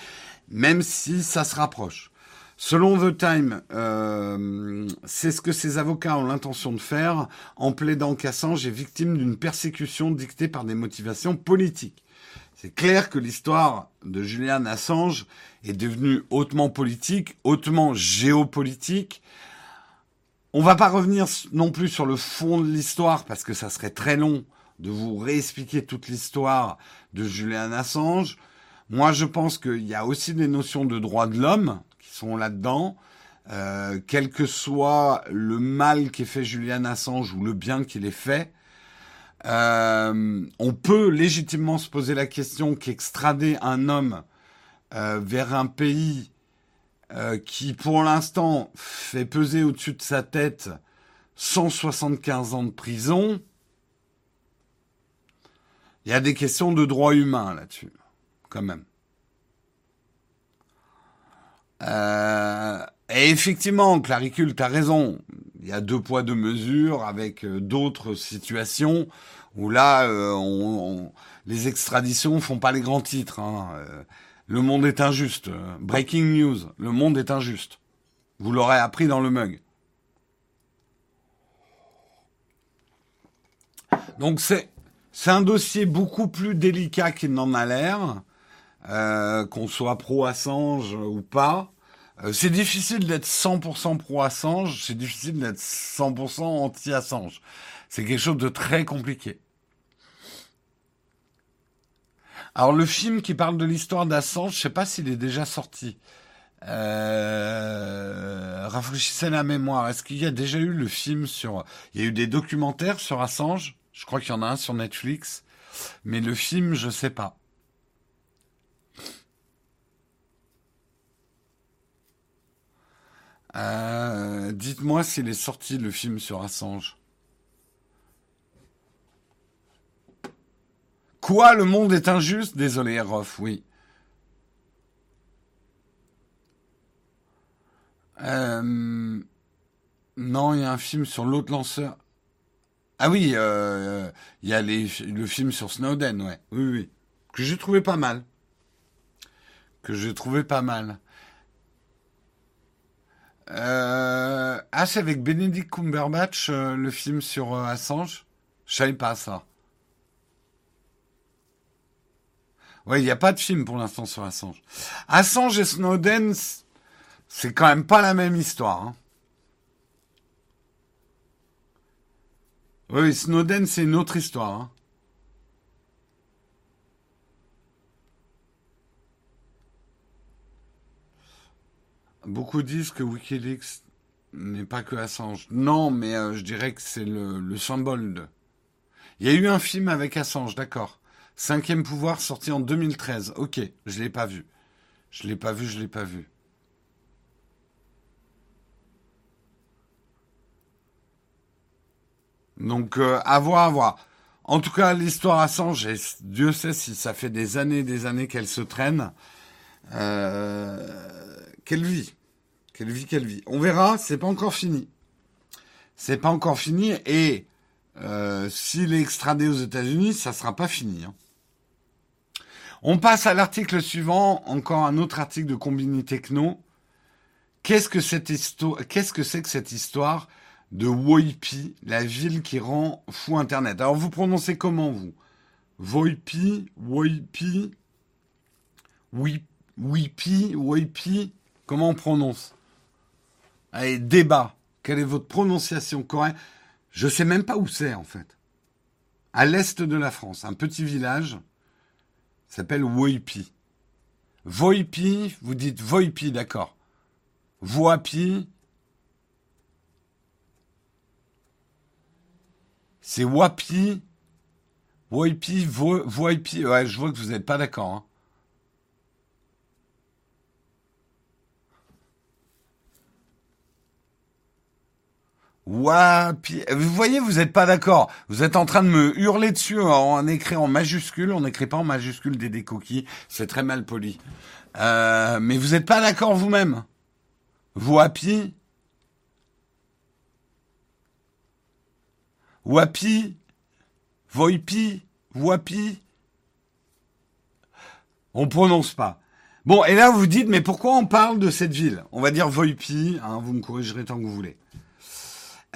même si ça se rapproche. Selon The Time, euh, c'est ce que ses avocats ont l'intention de faire en plaidant qu'Assange est victime d'une persécution dictée par des motivations politiques. C'est clair que l'histoire de Julian Assange est devenue hautement politique, hautement géopolitique. On va pas revenir non plus sur le fond de l'histoire parce que ça serait très long de vous réexpliquer toute l'histoire de Julian Assange. Moi, je pense qu'il y a aussi des notions de droits de l'homme qui sont là-dedans. Euh, quel que soit le mal qu'ait fait Julian Assange ou le bien qu'il ait fait, euh, on peut légitimement se poser la question qu'extrader un homme euh, vers un pays euh, qui, pour l'instant, fait peser au-dessus de sa tête 175 ans de prison, il y a des questions de droit humain là-dessus, quand même. et effectivement, Claricule, tu as raison. Il y a deux poids, deux mesures avec d'autres situations où là, euh, les extraditions font pas les grands titres. Hein. Euh, le monde est injuste. Breaking news, le monde est injuste. Vous l'aurez appris dans le mug. Donc c'est c'est un dossier beaucoup plus délicat qu'il n'en a l'air, euh, qu'on soit pro Assange ou pas. c'est difficile d'être 100% pro Assange, c'est difficile d'être 100% anti Assange. C'est quelque chose de très compliqué. Alors le film qui parle de l'histoire d'Assange, je sais pas s'il est déjà sorti. Euh, rafraîchissez la mémoire. Est-ce qu'il y a déjà eu le film sur... Il y a eu des documentaires sur Assange? Je crois qu'il y en a un sur Netflix. Mais le film, je sais pas. Euh, dites-moi s'il est sorti le film sur Assange. Quoi, le monde est injuste? Désolé, Rof, oui. Euh, non, il y a un film sur l'autre lanceur. Ah oui, euh, il y a le film sur Snowden, ouais. Oui, oui. Que j'ai trouvé pas mal. Que j'ai trouvé pas mal. Euh, ah, c'est avec Benedict Cumberbatch, le film sur Assange? Je savais pas ça. Ouais, il n'y a pas de film pour l'instant sur Assange. Assange et Snowden, c'est quand même pas la même histoire. Hein. Oui, Snowden, c'est une autre histoire. Hein. Beaucoup disent que Wikileaks n'est pas que Assange. Non, mais euh, je dirais que c'est le, le symbole de. Il y a eu un film avec Assange, d'accord. Cinquième pouvoir sorti en 2013. Ok, je l'ai pas vu. Je l'ai pas vu, je l'ai pas vu. Donc, euh, à voir, à voir. En tout cas, l'histoire Assange, Dieu sait si ça fait des années et des années qu'elle se traîne. Euh, quelle vie. Quelle vie, quelle vie. On verra, c'est pas encore fini. C'est pas encore fini et euh, s'il est extradé aux États-Unis, ça sera pas fini. Hein. On passe à l'article suivant, encore un autre article de Combini Techno. Qu'est-ce que c'est que cette histoire de Woipi, la ville qui rend fou Internet? Alors vous prononcez comment vous? Woipi, Woipi, Wipi, Woipi, comment on prononce? Allez, débat. Quelle est votre prononciation correcte? Je sais même pas où c'est en fait. À l'est de la France, un petit village s'appelle Woipi. Voipi, vous dites Voipi, d'accord. Voipi, c'est Wapi, Voipi, Voipi. Ouais, je vois que vous n'êtes pas d'accord. Hein. Wapi. Vous voyez, vous n'êtes pas d'accord. Vous êtes en train de me hurler dessus en écrivant en majuscule. On n'écrit pas en majuscule des coquilles. C'est très mal poli. Euh, mais vous n'êtes pas d'accord vous-même. Wapi. Wapi. Voipi. Wapi. On prononce pas. Bon, et là vous dites, mais pourquoi on parle de cette ville? On va dire Voipi, hein, vous me corrigerez tant que vous voulez.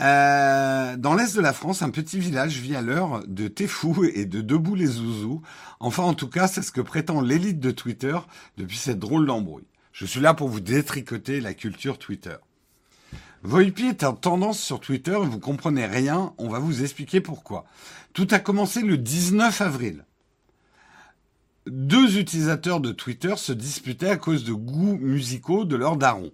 Euh, dans l'est de la France, un petit village vit à l'heure de Téfou et de Debout les Zouzous. Enfin, en tout cas, c'est ce que prétend l'élite de Twitter depuis cette drôle d'embrouille. Je suis là pour vous détricoter la culture Twitter. Voipi est en tendance sur Twitter vous comprenez rien, on va vous expliquer pourquoi. Tout a commencé le 19 avril. Deux utilisateurs de Twitter se disputaient à cause de goûts musicaux de leur daron.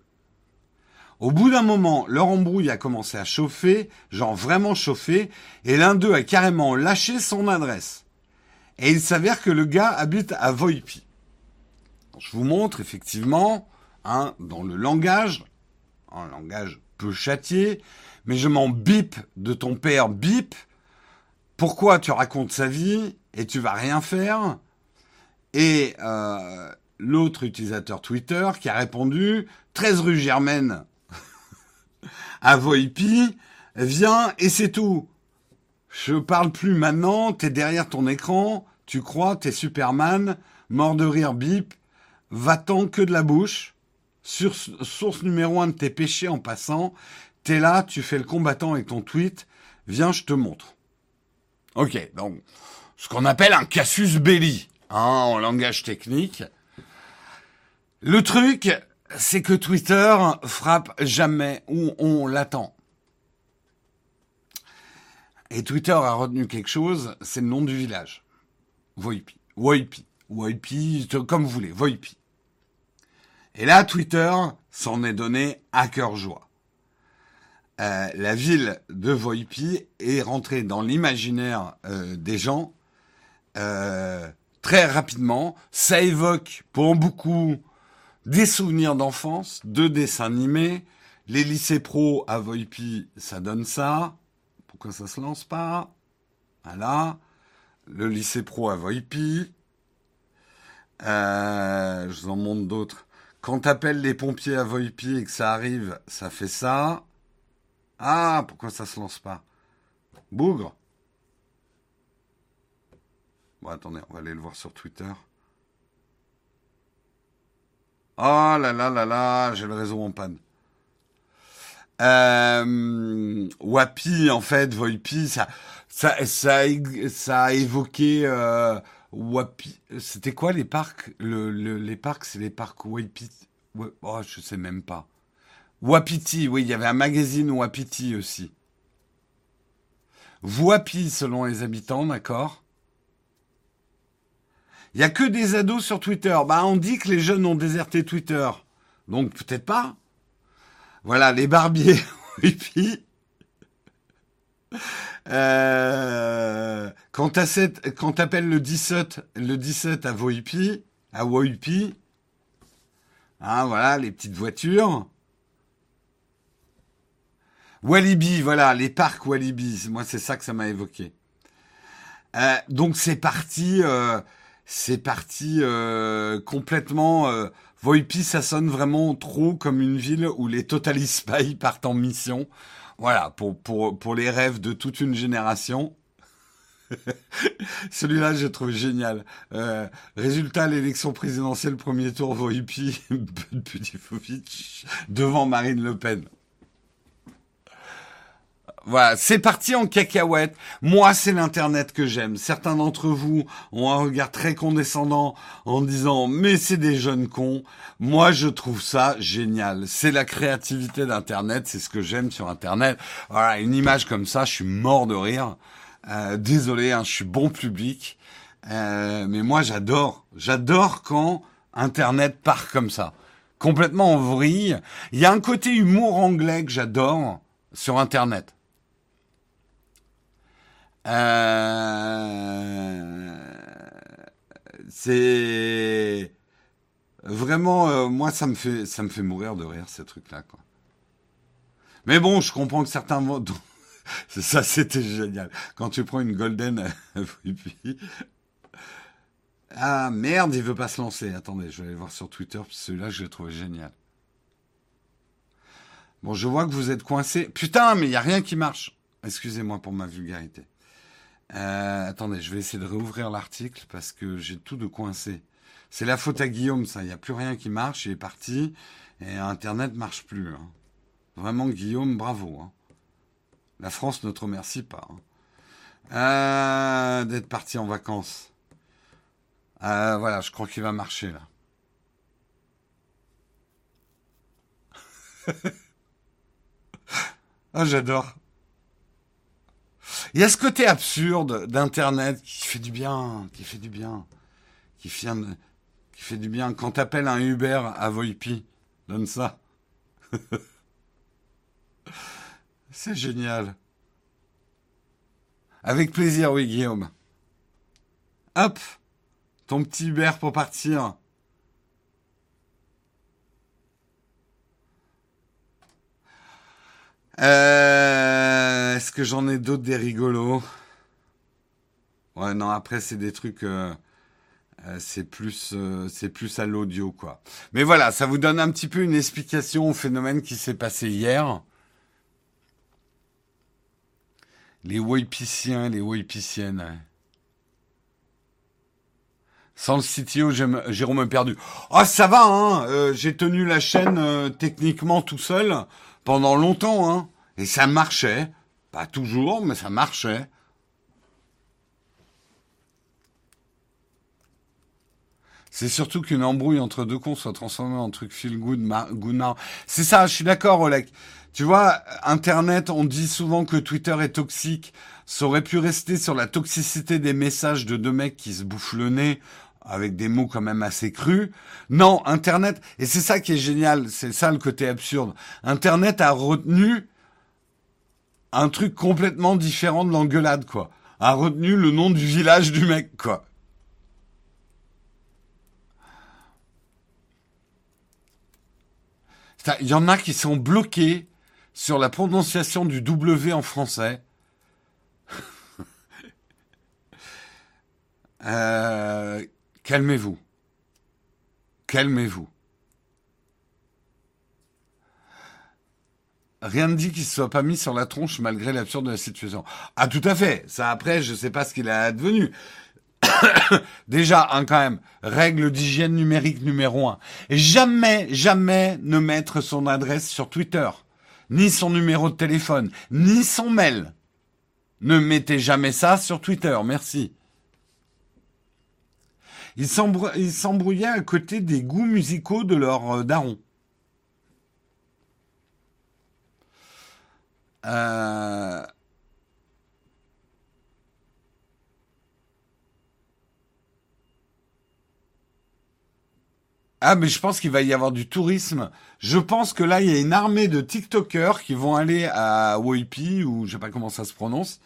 Au bout d'un moment, leur embrouille a commencé à chauffer, genre vraiment chauffer, et l'un d'eux a carrément lâché son adresse. Et il s'avère que le gars habite à Voipi. Je vous montre effectivement, hein, dans le langage, un langage peu châtié, mais je m'en bip de ton père bip. Pourquoi tu racontes sa vie et tu vas rien faire? Et euh, l'autre utilisateur Twitter qui a répondu 13 rue Germaine à Voipi, viens et c'est tout. Je parle plus maintenant, t'es derrière ton écran, tu crois, t'es Superman, mort de rire bip, va-t'en que de la bouche, source numéro un de tes péchés en passant, t'es là, tu fais le combattant avec ton tweet, viens, je te montre. Ok, donc, ce qu'on appelle un casus belli, hein, en langage technique. Le truc, c'est que Twitter frappe jamais où on l'attend. Et Twitter a retenu quelque chose, c'est le nom du village. Voipi. Voipi. Voipi, comme vous voulez, Voipi. Et là, Twitter s'en est donné à cœur joie. Euh, la ville de Voipi est rentrée dans l'imaginaire euh, des gens euh, très rapidement. Ça évoque pour beaucoup des souvenirs d'enfance, de dessins animés. Les lycées pro à Voipi, ça donne ça. Pourquoi ça se lance pas? Voilà. Le lycée pro à Voipi. Euh, je vous en montre d'autres. Quand t'appelles les pompiers à Voipi et que ça arrive, ça fait ça. Ah, pourquoi ça se lance pas? Bougre Bon, attendez, on va aller le voir sur Twitter. Oh là là là là, j'ai le réseau en panne. Euh, Wapi, en fait, Voipi, ça, ça, ça, ça a évoqué euh, Wapi. C'était quoi les parcs? Le, Les parcs, c'est les parcs Waipi. Oh, je sais même pas. Wapiti, oui, il y avait un magazine Wapiti aussi. Wapi, selon les habitants, d'accord? Il y a que des ados sur Twitter. Bah, on dit que les jeunes ont déserté Twitter. Donc, peut-être pas. Voilà, les barbiers. Euh, quand t'appelles le 17, le 17 à Voipi, à Woipi, hein, voilà, les petites voitures. Walibi, voilà, les parcs Walibi. Moi, c'est ça que ça m'a évoqué. Euh, donc, c'est parti. Euh, c'est parti euh, complètement. Euh, Voipi, ça sonne vraiment trop comme une ville où les Total Spy partent en mission. Voilà, pour, pour, pour les rêves de toute une génération. Celui-là, je trouve génial. Euh, résultat, l'élection présidentielle, premier tour, Voipi, Budifovic, devant Marine Le Pen. Voilà, c'est parti en cacahuète. Moi, c'est l'internet que j'aime. Certains d'entre vous ont un regard très condescendant en disant "Mais c'est des jeunes cons." Moi, je trouve ça génial. C'est la créativité d'internet, c'est ce que j'aime sur internet. Voilà, une image comme ça, je suis mort de rire. Euh, désolé, hein, je suis bon public, euh, mais moi j'adore, j'adore quand internet part comme ça, complètement en vrille. Il y a un côté humour anglais que j'adore sur internet. Euh, c'est vraiment euh, moi ça me fait ça me fait mourir de rire ces trucs là quoi. Mais bon, je comprends que certains vont ça c'était génial. Quand tu prends une golden puis Ah merde, il veut pas se lancer. Attendez, je vais aller voir sur Twitter, celui-là je l'ai trouvé génial. Bon, je vois que vous êtes coincé. Putain, mais il y a rien qui marche. Excusez-moi pour ma vulgarité. Euh, attendez, je vais essayer de réouvrir l'article parce que j'ai tout de coincé. C'est la faute à Guillaume, ça. Il n'y a plus rien qui marche. Il est parti et Internet marche plus. Hein. Vraiment, Guillaume, bravo. Hein. La France ne te remercie pas. Hein. Euh, d'être parti en vacances. Euh, voilà, je crois qu'il va marcher là. ah, j'adore. Il y a ce côté absurde d'Internet qui fait du bien, qui fait du bien, qui fait, du bien. Quand t'appelles un Uber à Voipi, donne ça. C'est génial. Avec plaisir, oui, Guillaume. Hop, ton petit Uber pour partir. Euh, Est-ce que j'en ai d'autres des rigolos? Ouais, non, après, c'est des trucs... Euh, euh, c'est plus, c'est plus à l'audio, quoi. Mais voilà, ça vous donne un petit peu une explication au phénomène qui s'est passé hier. Les Waipiciens, les Waipiciennes. Sans le CTO, Jérôme a perdu. Oh, ça va, hein J'ai tenu la chaîne techniquement tout seul pendant longtemps, hein Et ça marchait. Pas toujours, mais ça marchait. C'est surtout qu'une embrouille entre deux cons soit transformée en truc feel good, good C'est ça, je suis d'accord, Oleg. Tu vois, Internet, on dit souvent que Twitter est toxique. Ça aurait pu rester sur la toxicité des messages de deux mecs qui se bouffent le nez avec des mots quand même assez crus. Non, Internet, et c'est ça qui est génial, c'est ça le côté absurde. Internet a retenu un truc complètement différent de l'engueulade, quoi. A retenu le nom du village du mec, quoi. Il y en a qui sont bloqués sur la prononciation du W en français. Euh, calmez-vous. Calmez-vous. Rien ne dit qu'il ne soit pas mis sur la tronche malgré l'absurde de la situation. Ah, tout à fait. Ça, après, je ne sais pas ce qu'il est advenu. Déjà, hein, quand même, règle d'hygiène numérique numéro un. Jamais, jamais ne mettre son adresse sur Twitter ni son numéro de téléphone, ni son mail. Ne mettez jamais ça sur Twitter, merci. Ils s'embrouillaient à côté des goûts musicaux de leur euh, daron. Euh, Ah, mais je pense qu'il va y avoir du tourisme. Je pense que là, il y a une armée de TikTokers qui vont aller à Waipi, ou je sais pas comment ça se prononce.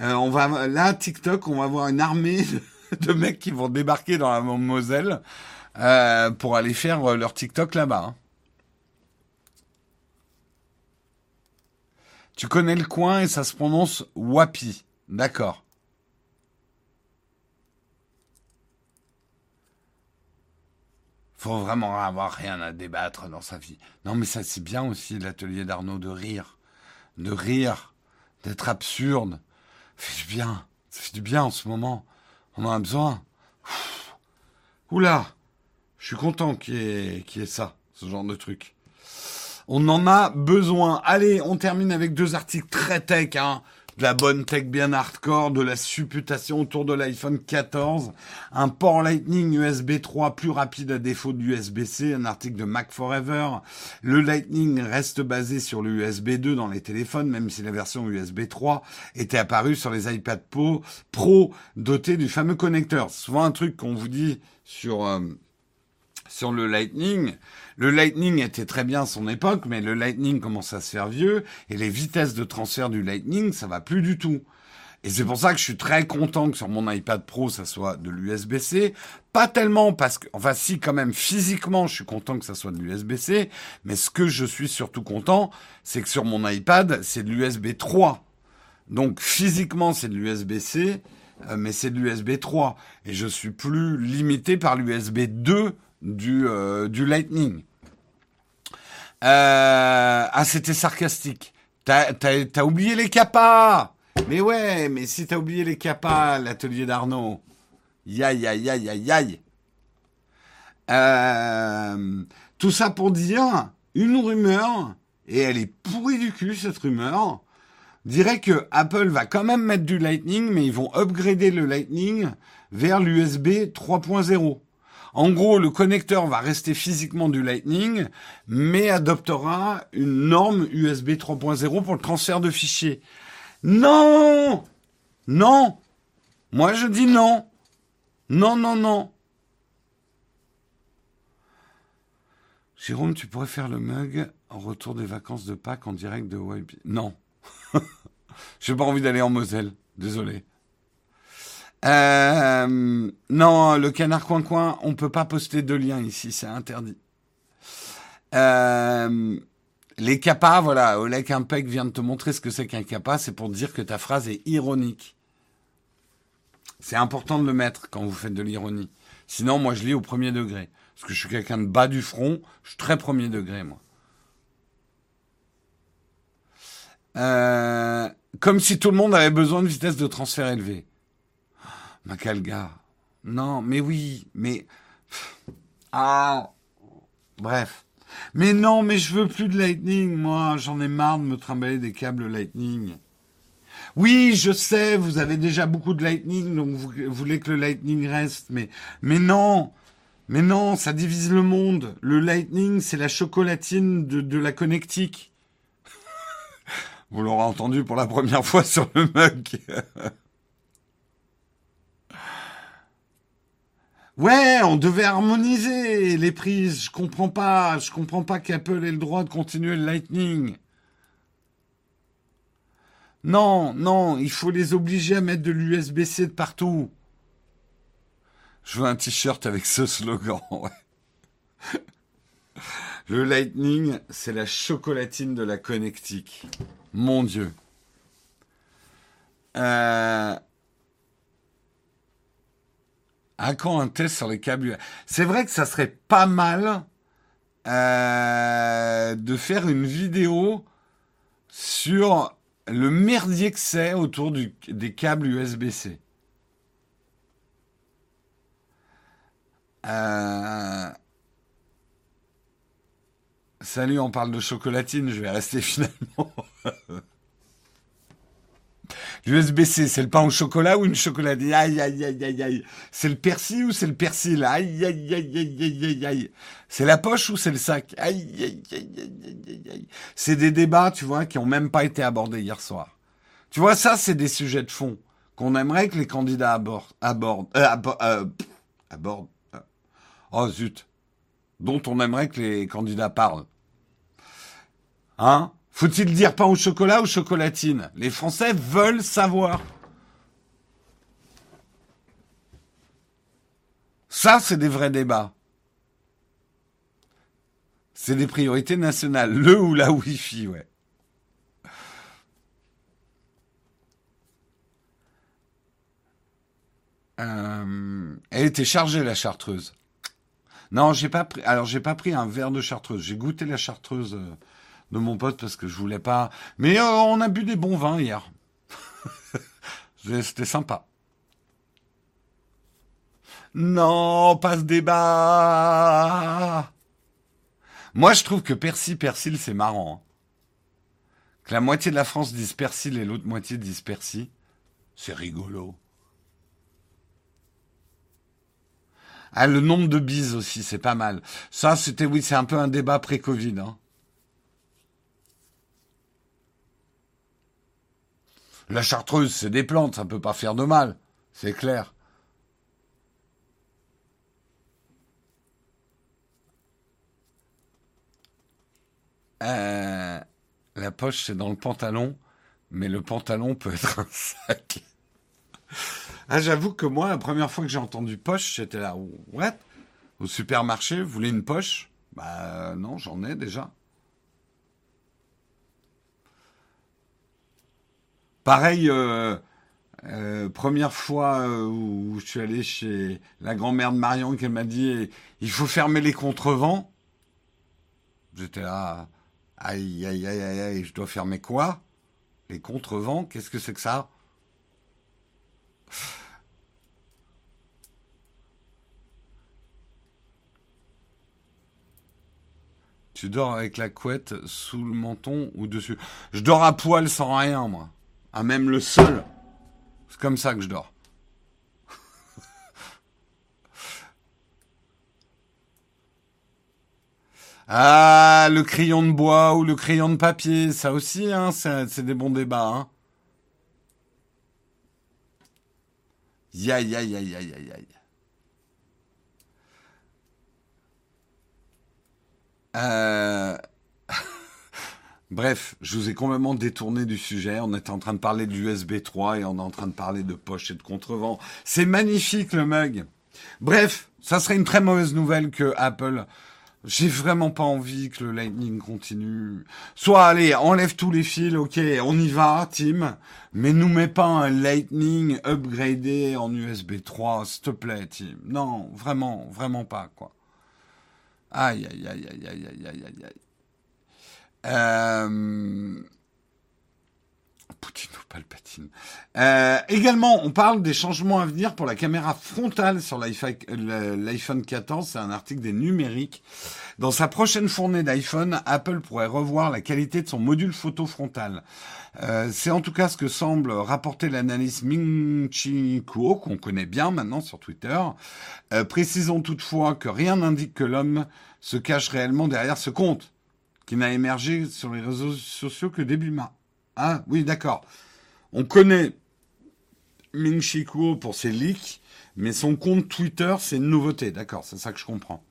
Euh, on va là, TikTok, on va avoir une armée de, mecs qui vont débarquer dans la Moselle euh, pour aller faire euh, leur TikTok là-bas. Hein. Tu connais le coin et ça se prononce Wapi. D'accord. faut vraiment avoir rien à débattre dans sa vie. Non, mais ça, c'est bien aussi l'atelier d'Arnaud de rire. De rire, d'être absurde. Ça du bien. Ça du bien en ce moment. On en a besoin. Oula, je suis content qu'il y, ait, ça, ce genre de truc. On en a besoin. Allez, on termine avec deux articles très tech, hein de la bonne tech bien hardcore, de la supputation autour de l'iPhone 14, un port Lightning USB 3 plus rapide à défaut de USB-C, un article de Mac Forever. Le Lightning reste basé sur le USB 2 dans les téléphones, même si la version USB 3 était apparue sur les iPad Pro, dotés du fameux connecteur. Souvent un truc qu'on vous dit sur euh, sur le Lightning. Le Lightning était très bien à son époque, mais le Lightning commence à se faire vieux et les vitesses de transfert du Lightning, ça va plus du tout. Et c'est pour ça que je suis très content que sur mon iPad Pro, ça soit de l'USB-C. Pas tellement parce que, enfin si quand même physiquement, je suis content que ça soit de l'USB-C. Mais ce que je suis surtout content, c'est que sur mon iPad, c'est de l'USB 3. Donc physiquement, c'est de l'USB-C, euh, mais c'est de l'USB 3. Et je suis plus limité par l'USB 2 du, euh, du Lightning. Euh, ah, c'était sarcastique. T'as, oublié les capas Mais ouais, mais si t'as oublié les capas, l'atelier d'Arnaud. Yaï, aïe, aïe, aïe, aïe. Euh, tout ça pour dire une rumeur, et elle est pourrie du cul, cette rumeur, dirait que Apple va quand même mettre du Lightning, mais ils vont upgrader le Lightning vers l'USB 3.0. En gros, le connecteur va rester physiquement du Lightning, mais adoptera une norme USB 3.0 pour le transfert de fichiers. Non Non Moi je dis non Non, non, non Jérôme, tu pourrais faire le mug en retour des vacances de Pâques en direct de Web. Non. J'ai pas envie d'aller en Moselle. Désolé. Euh, non, le canard coin-coin, on peut pas poster de lien ici, c'est interdit. Euh, les capas, voilà, Oleg Impec vient de te montrer ce que c'est qu'un capa, c'est pour dire que ta phrase est ironique. C'est important de le mettre quand vous faites de l'ironie. Sinon, moi, je lis au premier degré. Parce que je suis quelqu'un de bas du front, je suis très premier degré, moi. Euh, comme si tout le monde avait besoin de vitesse de transfert élevée. Macalga. Non, mais oui, mais... Ah Bref. Mais non, mais je veux plus de Lightning, moi. J'en ai marre de me trimballer des câbles Lightning. Oui, je sais, vous avez déjà beaucoup de Lightning, donc vous, voulez que le Lightning reste, mais, mais non. Mais non, ça divise le monde. Le Lightning, c'est la chocolatine de, de la connectique. vous l'aurez entendu pour la première fois sur le mug. Ouais, on devait harmoniser les prises. Je comprends pas. Je comprends pas qu'Apple ait le droit de continuer le Lightning. Non, non, il faut les obliger à mettre de l'USB-C de partout. Je veux un t-shirt avec ce slogan. Le Lightning, c'est la chocolatine de la connectique. Mon Dieu. Euh, à quand un test sur les câbles C'est vrai que ça serait pas mal euh, de faire une vidéo sur le merdier que c'est autour des câbles USB-C. Euh, salut, on parle de chocolatine, je vais rester finalement. L'USB-C, c'est le pain au chocolat ou une chocolatine Aïe, aïe, aïe, aïe, aïe. C'est le persil ou c'est le persil Aïe, aïe, aïe, aïe, aïe, aïe, aïe. C'est la poche ou c'est le sac Aïe, aïe, aïe, aïe, aïe, aïe. C'est des débats, tu vois, qui ont même pas été abordés hier soir. Tu vois, ça, c'est des sujets de fond qu'on aimerait que les candidats abordent. abordent, euh, euh, abordent. Euh. Oh zut. Dont on aimerait que les candidats parlent. Hein faut-il dire pain au chocolat ou chocolatine? Les Français veulent savoir. Ça, c'est des vrais débats. C'est des priorités nationales. Le ou la Wi-Fi, ouais. Euh, elle était chargée, la chartreuse. Non, j'ai pas pris. Pas pris un verre de chartreuse. J'ai goûté la chartreuse. Euh, de mon pote parce que je voulais pas. Mais euh, on a bu des bons vins hier. C'était sympa. Non, pas ce débat. Moi, je trouve que Percy, Persil, c'est marrant. Hein. Que la moitié de la France dise Persil et l'autre moitié dise Percy, c'est rigolo. Ah, le nombre de bises aussi, c'est pas mal. Ça, c'était, oui, c'est un peu un débat pré-Covid. Hein. La chartreuse, c'est des plantes, ça peut pas faire de mal. C'est clair. Euh, la poche, c'est dans le pantalon, mais le pantalon peut être un sac. ah, j'avoue que moi, la première fois que j'ai entendu poche, j'étais là, what? Au supermarché, vous voulez une poche? Bah non, j'en ai déjà. Pareil, euh, euh, première fois euh, où je suis allé chez la grand-mère de Marion, qui m'a dit il faut fermer les contrevents. J'étais là, aïe, aïe, aïe, aïe, aïe, je dois fermer quoi? Les contrevents Qu'est-ce que c'est que ça? Tu dors avec la couette sous le menton ou dessus? Je dors à poil sans rien, moi. À même le sol. C'est comme ça que je dors. ah, le crayon de bois ou le crayon de papier, ça aussi, hein, c'est des bons débats. Hein. Aïe, aïe, aïe, aïe, aïe, aïe. Euh... Bref, je vous ai complètement détourné du sujet. On était en train de parler de l'USB 3 et on est en train de parler de poche et de contrevent. C'est magnifique le mug. Bref, ça serait une très mauvaise nouvelle que Apple. J'ai vraiment pas envie que le Lightning continue. Soit allez, enlève tous les fils, ok, on y va, Tim. Mais nous mets pas un Lightning upgradé en USB 3, s'il te plaît, Tim. Non, vraiment, vraiment pas, quoi. Aïe, aïe, aïe, aïe, aïe, aïe, aïe, aïe. Euh... Poutine ou Palpatine. Euh, également, on parle des changements à venir pour la caméra frontale sur l'iPhone 14. C'est un article des numériques. Dans sa prochaine fournée d'iPhone, Apple pourrait revoir la qualité de son module photo frontal. Euh, c'est en tout cas ce que semble rapporter l'analyste Ming Chi Kuo, qu'on connaît bien maintenant sur Twitter. Euh, précisons toutefois que rien n'indique que l'homme se cache réellement derrière ce compte qui n'a émergé sur les réseaux sociaux que début mars. Ah oui, d'accord. On connaît Ming Chi Kuo pour ses leaks, mais son compte Twitter, c'est une nouveauté. D'accord, c'est ça que je comprends.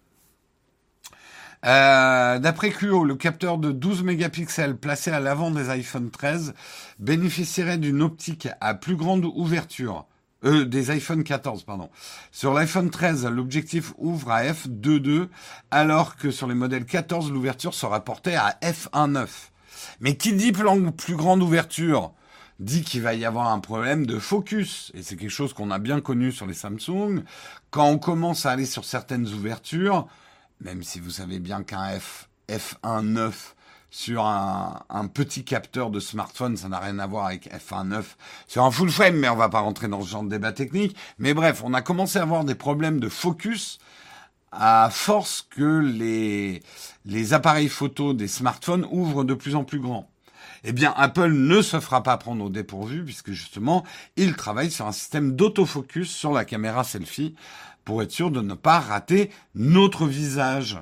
Euh, D'après Kuo, le capteur de 12 mégapixels placé à l'avant des iPhone 13 bénéficierait d'une optique à plus grande ouverture euh, des iPhone 14, pardon. Sur l'iPhone 13, l'objectif ouvre à f2.2, alors que sur les modèles 14, l'ouverture sera portée à f1.9. Mais qui dit plus grande ouverture dit qu'il va y avoir un problème de focus. Et c'est quelque chose qu'on a bien connu sur les Samsung. Quand on commence à aller sur certaines ouvertures, même si vous savez bien qu'un F, F1.9 sur un, petit capteur de smartphone, ça n'a rien à voir avec F1.9 sur un full frame, mais on va pas rentrer dans ce genre de débat technique. Mais bref, on a commencé à avoir des problèmes de focus à force que les, les appareils photo des smartphones ouvrent de plus en plus grand. Eh bien, Apple ne se fera pas prendre au dépourvu puisque justement, il travaille sur un système d'autofocus sur la caméra selfie pour être sûr de ne pas rater notre visage.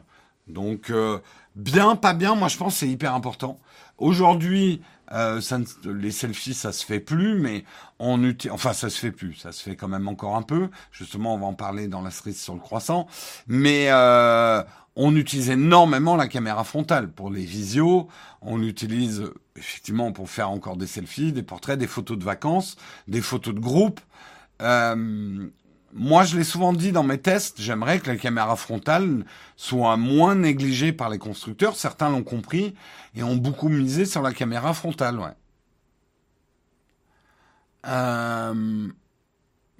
Donc, euh, Bien, pas bien, moi je pense que c'est hyper important. Aujourd'hui, euh, les selfies, ça se fait plus, mais on utilise, enfin ça se fait plus, ça se fait quand même encore un peu. Justement, on va en parler dans la cerise sur le croissant, mais euh, on utilise énormément la caméra frontale pour les visios. On l'utilise effectivement pour faire encore des selfies, des portraits, des photos de vacances, des photos de groupe. Euh, moi, je l'ai souvent dit dans mes tests, j'aimerais que la caméra frontale soit moins négligée par les constructeurs. Certains l'ont compris et ont beaucoup misé sur la caméra frontale, ouais. Euh,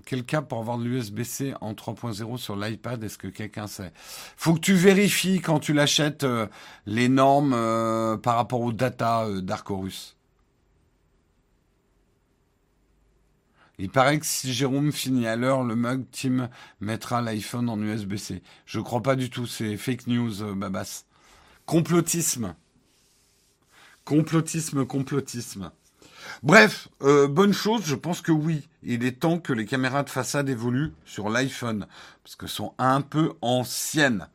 quel cas pour avoir de l'USB-C en 3.0 sur l'iPad Est-ce que quelqu'un sait? Faut que tu vérifies quand tu l'achètes euh, les normes euh, par rapport aux data d'Arcorus. Il paraît que si Jérôme finit à l'heure, le mug Team mettra l'iPhone en USB-C. Je crois pas du tout, c'est fake news, euh, Babas. Complotisme. Complotisme, complotisme. Bref, euh, bonne chose, je pense que oui. Il est temps que les caméras de façade évoluent sur l'iPhone, parce que sont un peu anciennes.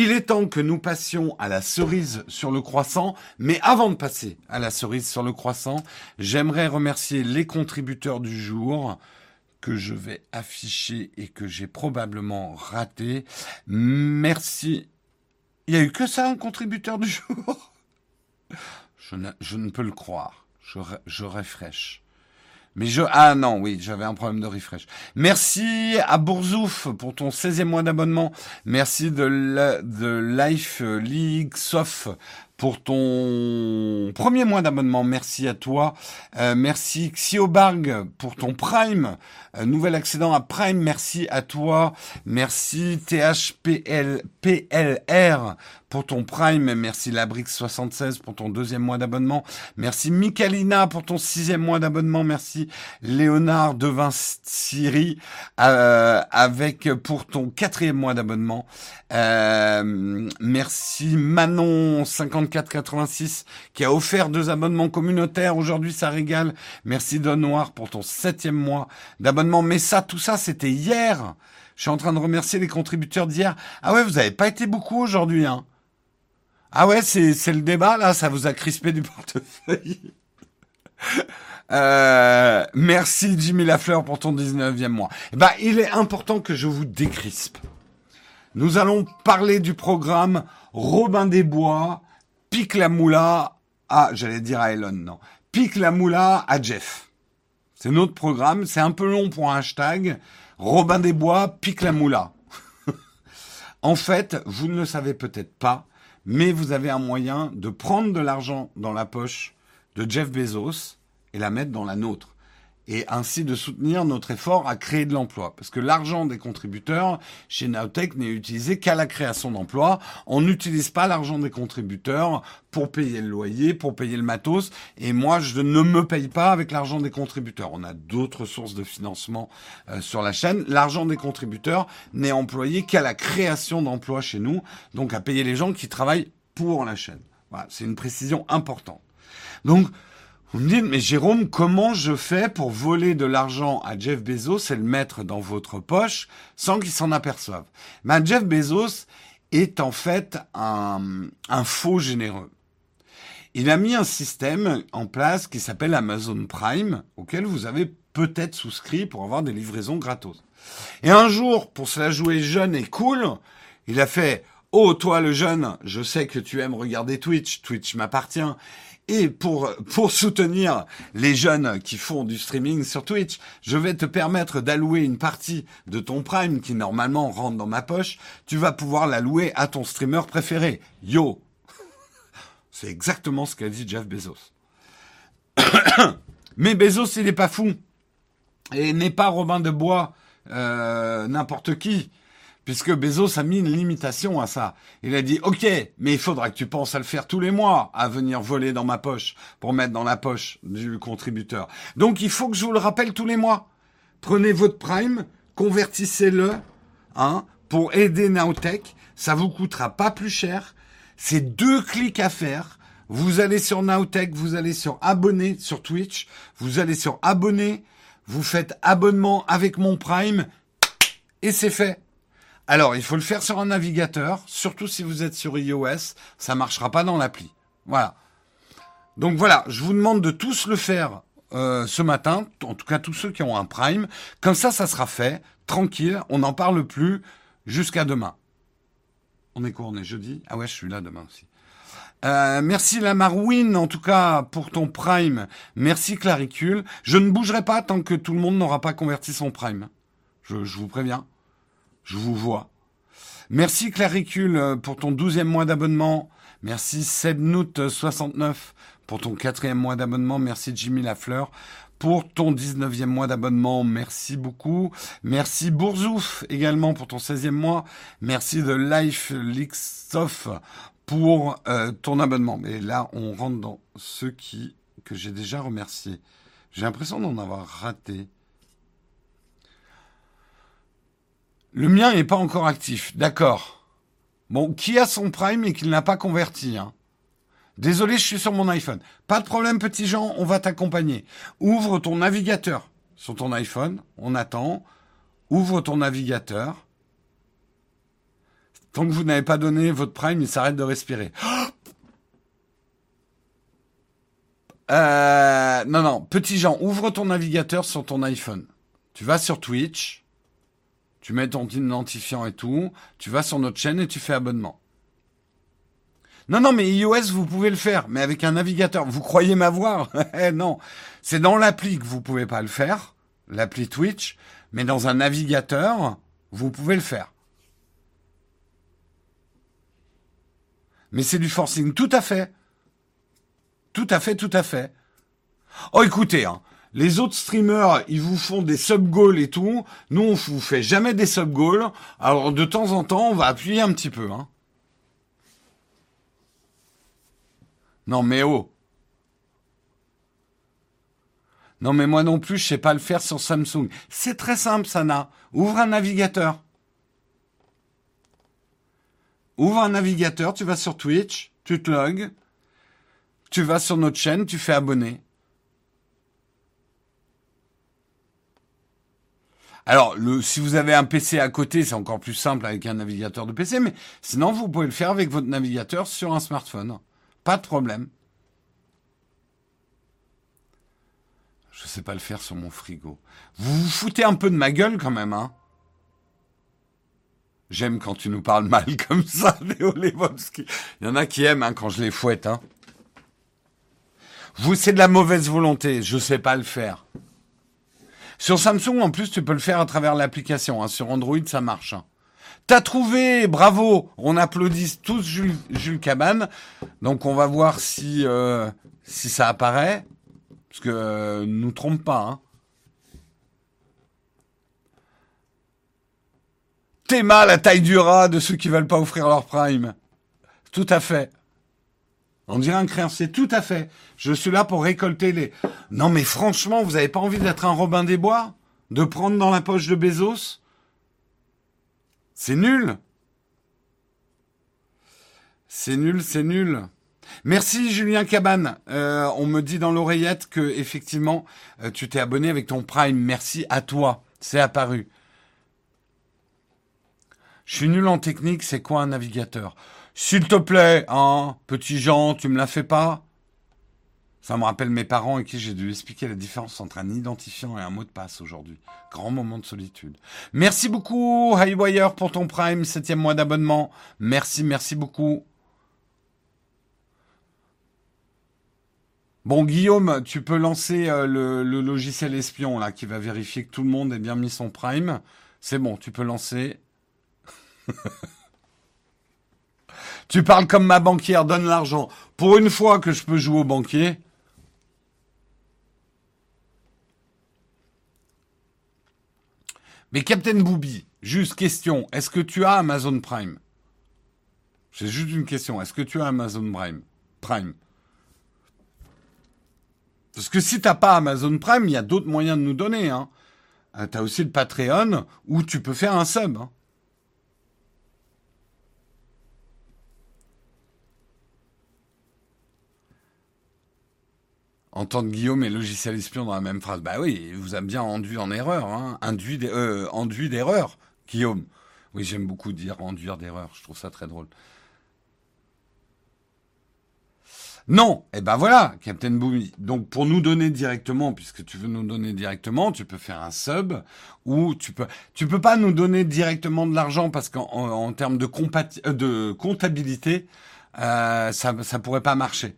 Il est temps que nous passions à la cerise sur le croissant, mais avant de passer à la cerise sur le croissant, j'aimerais remercier les contributeurs du jour que je vais afficher et que j'ai probablement raté. Merci. Il n'y a eu que ça, un contributeur du jour? Je ne, peux le croire. Je, je. Mais je... Ah non, oui, j'avais un problème de refresh. Merci à Bourzouf pour ton 16e mois d'abonnement. Merci de, de Life League Soft pour ton premier mois d'abonnement. Merci à toi. Euh, merci Xiobarg pour ton Prime. Euh, nouvel accident à Prime. Merci à toi. Merci THPL PLR pour ton Prime. Merci Labrix76 pour ton deuxième mois d'abonnement. Merci Michalina pour ton sixième mois d'abonnement. Merci Léonard Devin Siri euh, avec pour ton quatrième mois d'abonnement. Euh, merci Manon 5486 qui a offert deux abonnements communautaires. Aujourd'hui, ça régale. Merci Don Noir pour ton septième mois d'abonnement. Mais ça, tout ça, c'était hier. Je suis en train de remercier les contributeurs d'hier. Ah ouais, vous n'avez pas été beaucoup aujourd'hui, hein. Ah ouais, c'est, le débat, là, ça vous a crispé du portefeuille. Euh, merci Jimmy Lafleur pour ton 19e mois. Eh ben, il est important que je vous décrispe. Nous allons parler du programme Robin des Bois, pique la moula à, j'allais dire à Elon, non, pique la moula à Jeff. C'est notre programme, c'est un peu long pour un hashtag. Robin des Bois, pique la moula. en fait, vous ne le savez peut-être pas, mais vous avez un moyen de prendre de l'argent dans la poche de Jeff Bezos et la mettre dans la nôtre et ainsi de soutenir notre effort à créer de l'emploi. Parce que l'argent des contributeurs chez Nowtech n'est utilisé qu'à la création d'emplois. On n'utilise pas l'argent des contributeurs pour payer le loyer, pour payer le matos. Et moi, je ne me paye pas avec l'argent des contributeurs. On a d'autres sources de financement euh, sur la chaîne. L'argent des contributeurs n'est employé qu'à la création d'emplois chez nous, donc à payer les gens qui travaillent pour la chaîne. Voilà, c'est une précision importante. Donc, vous me dites, mais Jérôme, comment je fais pour voler de l'argent à Jeff Bezos et le mettre dans votre poche sans qu'il s'en aperçoive? Ben, Jeff Bezos est en fait un, un faux généreux. Il a mis un système en place qui s'appelle Amazon Prime, auquel vous avez peut-être souscrit pour avoir des livraisons gratos. Et un jour, pour se la jouer jeune et cool, il a fait Oh, toi le jeune, je sais que tu aimes regarder Twitch, Twitch m'appartient, et pour, pour soutenir les jeunes qui font du streaming sur Twitch, je vais te permettre d'allouer une partie de ton Prime qui normalement rentre dans ma poche. Tu vas pouvoir l'allouer à ton streamer préféré. Yo C'est exactement ce qu'a dit Jeff Bezos. Mais Bezos, il n'est pas fou. Et n'est pas Robin de Bois, euh, n'importe qui puisque Bezos a mis une limitation à ça. Il a dit, OK, mais il faudra que tu penses à le faire tous les mois, à venir voler dans ma poche, pour mettre dans la poche du contributeur. Donc il faut que je vous le rappelle tous les mois. Prenez votre Prime, convertissez-le, hein, pour aider Nowtech. Ça vous coûtera pas plus cher. C'est deux clics à faire. Vous allez sur Nowtech, vous allez sur abonner sur Twitch, vous allez sur abonner, vous faites abonnement avec mon Prime, et c'est fait. Alors, il faut le faire sur un navigateur, surtout si vous êtes sur iOS, ça marchera pas dans l'appli. Voilà. Donc voilà, je vous demande de tous le faire euh, ce matin, en tout cas tous ceux qui ont un Prime. Comme ça, ça sera fait, tranquille, on n'en parle plus jusqu'à demain. On est quoi On est jeudi? Ah ouais, je suis là demain aussi. Euh, merci la Marouine, en tout cas, pour ton Prime. Merci Claricule. Je ne bougerai pas tant que tout le monde n'aura pas converti son Prime. Je vous préviens. Je vous vois. Merci Claricule euh, pour ton douzième mois d'abonnement. Merci Sebnout69 pour ton quatrième mois d'abonnement. Merci Jimmy Lafleur pour ton 19e mois d'abonnement. Merci beaucoup. Merci Bourzouf également pour ton 16e mois. Merci de Life Lixoff pour euh, ton abonnement. Mais là, on rentre dans ceux qui que j'ai déjà remerciés. J'ai l'impression d'en avoir raté. Le mien n'est pas encore actif. D'accord. Bon, qui a son Prime et qui ne l'a pas converti hein? Désolé, je suis sur mon iPhone. Pas de problème, petit Jean, on va t'accompagner. Ouvre ton navigateur sur ton iPhone, on attend. Ouvre ton navigateur. Tant que vous n'avez pas donné votre Prime, il s'arrête de respirer. Euh, non, non, petit Jean, ouvre ton navigateur sur ton iPhone. Tu vas sur Twitch, tu mets ton identifiant et tout, tu vas sur notre chaîne et tu fais abonnement. Non, non, mais iOS, vous pouvez le faire, mais avec un navigateur. Vous croyez m'avoir Eh non, c'est dans l'appli que vous pouvez pas le faire, l'appli Twitch, mais dans un navigateur, vous pouvez le faire. Mais c'est du forcing, tout à fait. Tout à fait, tout à fait. Oh, écoutez, hein, les autres streamers, ils vous font des sub-goals et tout. Nous, on vous fait jamais des sub-goals. Alors, de temps en temps, on va appuyer un petit peu. Hein. Non, mais oh. Non, mais moi non plus, je sais pas le faire sur Samsung. C'est très simple, Sana. Ouvre un navigateur. Ouvre un navigateur, tu vas sur Twitch, tu te logs, tu vas sur notre chaîne, tu fais abonner. Alors, si vous avez un PC à côté, c'est encore plus simple avec un navigateur de PC, mais sinon, vous pouvez le faire avec votre navigateur sur un smartphone. Pas de problème. Je sais pas le faire sur mon frigo. Vous vous foutez un peu de ma gueule quand même, hein J'aime quand tu nous parles mal comme ça, Léo Lewowski. Il y en a qui aiment hein, quand je les fouette. Hein. Vous, c'est de la mauvaise volonté. Je sais pas le faire. Sur Samsung, en plus, tu peux le faire à travers l'application. Hein. Sur Android, ça marche. Hein. T'as trouvé, bravo. On applaudit tous Jules, Jules Cabane. Donc, on va voir si euh, si ça apparaît, parce que euh, nous trompe pas. Hein. T'es mal la taille du rat de ceux qui veulent pas offrir leur prime. Tout à fait. On dirait un créancier, tout à fait. Je suis là pour récolter les... Non mais franchement, vous avez pas envie d'être un Robin des Bois? De prendre dans la poche de Bezos? C'est nul C'est nul, c'est nul. Merci Julien Cabane. Euh, on me dit dans l'oreillette que effectivement euh, tu t'es abonné avec ton Prime. Merci à toi. C'est apparu. Je suis nul en technique. C'est quoi un navigateur? S'il te plaît, hein, petit Jean, tu me la fais pas? Ça me rappelle mes parents à qui j'ai dû expliquer la différence entre un identifiant et un mot de passe aujourd'hui. Grand moment de solitude. Merci beaucoup, Highwire, pour ton Prime, septième mois d'abonnement. Merci, merci beaucoup. Bon, Guillaume, tu peux lancer euh, le, le, logiciel espion là qui va vérifier que tout le monde ait bien mis son Prime. C'est bon, tu peux lancer. Tu parles comme ma banquière, donne l'argent. Pour une fois que je peux jouer au banquier. Mais Captain Booby, juste question, est-ce que tu as Amazon Prime? C'est juste une question, est-ce que tu as Amazon Prime? Prime Parce que si t'as pas Amazon Prime, il y a d'autres moyens de nous donner. Hein. Euh, tu as aussi le Patreon où tu peux faire un sub. Hein. Entendre Guillaume et logiciel espion dans la même phrase. Bah oui, il vous a bien enduit en erreur, hein. Induit, euh, enduit d'erreur, Guillaume. Oui, j'aime beaucoup dire enduire d'erreur. Je trouve ça très drôle. Non, et eh ben voilà, Captain Boomy. Donc pour nous donner directement, puisque tu veux nous donner directement, tu peux faire un sub ou tu peux, tu peux pas nous donner directement de l'argent parce qu'en termes de, euh, comptabilité, euh, ça, ça pourrait pas marcher.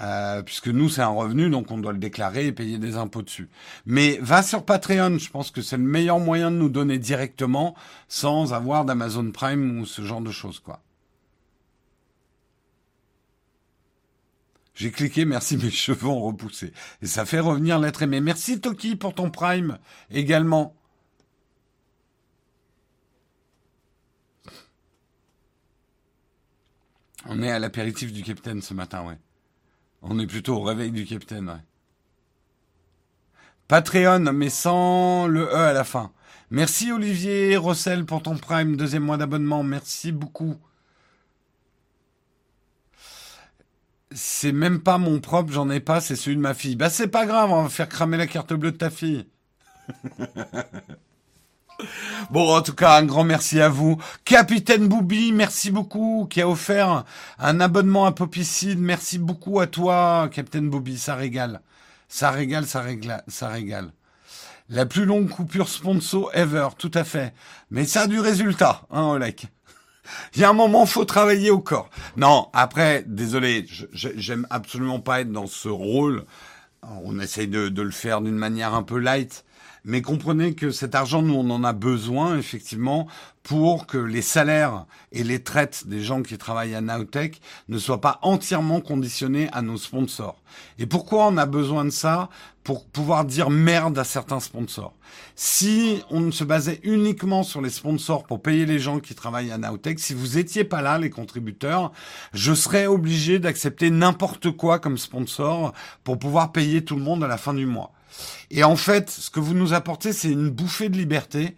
Euh, puisque nous c'est un revenu, donc on doit le déclarer et payer des impôts dessus. Mais va sur Patreon, je pense que c'est le meilleur moyen de nous donner directement sans avoir d'Amazon Prime ou ce genre de choses, quoi. J'ai cliqué, merci, mes cheveux ont repoussé. Et ça fait revenir l'être aimé. Merci Toki pour ton Prime également. On est à l'apéritif du Capitaine ce matin, ouais. On est plutôt au réveil du capitaine, ouais. Patreon, mais sans le E à la fin. Merci Olivier Rossel pour ton prime, deuxième mois d'abonnement. Merci beaucoup. C'est même pas mon propre, j'en ai pas, c'est celui de ma fille. Bah c'est pas grave, on va faire cramer la carte bleue de ta fille. Bon, en tout cas, un grand merci à vous. Capitaine Boubi, merci beaucoup, qui a offert un abonnement à Popicide. Merci beaucoup à toi, Capitaine Boubi, ça régale. Ça régale, ça régale, ça régale. La plus longue coupure sponsor ever, tout à fait. Mais ça a du résultat, hein, Olek. Il y a un moment, faut travailler au corps. Non, après, désolé, j'aime absolument pas être dans ce rôle. On essaye de, de le faire d'une manière un peu light. Mais comprenez que cet argent, nous, on en a besoin, effectivement, pour que les salaires et les traites des gens qui travaillent à Nowtech ne soient pas entièrement conditionnés à nos sponsors. Et pourquoi on a besoin de ça? Pour pouvoir dire merde à certains sponsors. Si on se basait uniquement sur les sponsors pour payer les gens qui travaillent à Nowtech, si vous étiez pas là, les contributeurs, je serais obligé d'accepter n'importe quoi comme sponsor pour pouvoir payer tout le monde à la fin du mois. Et en fait, ce que vous nous apportez, c'est une bouffée de liberté.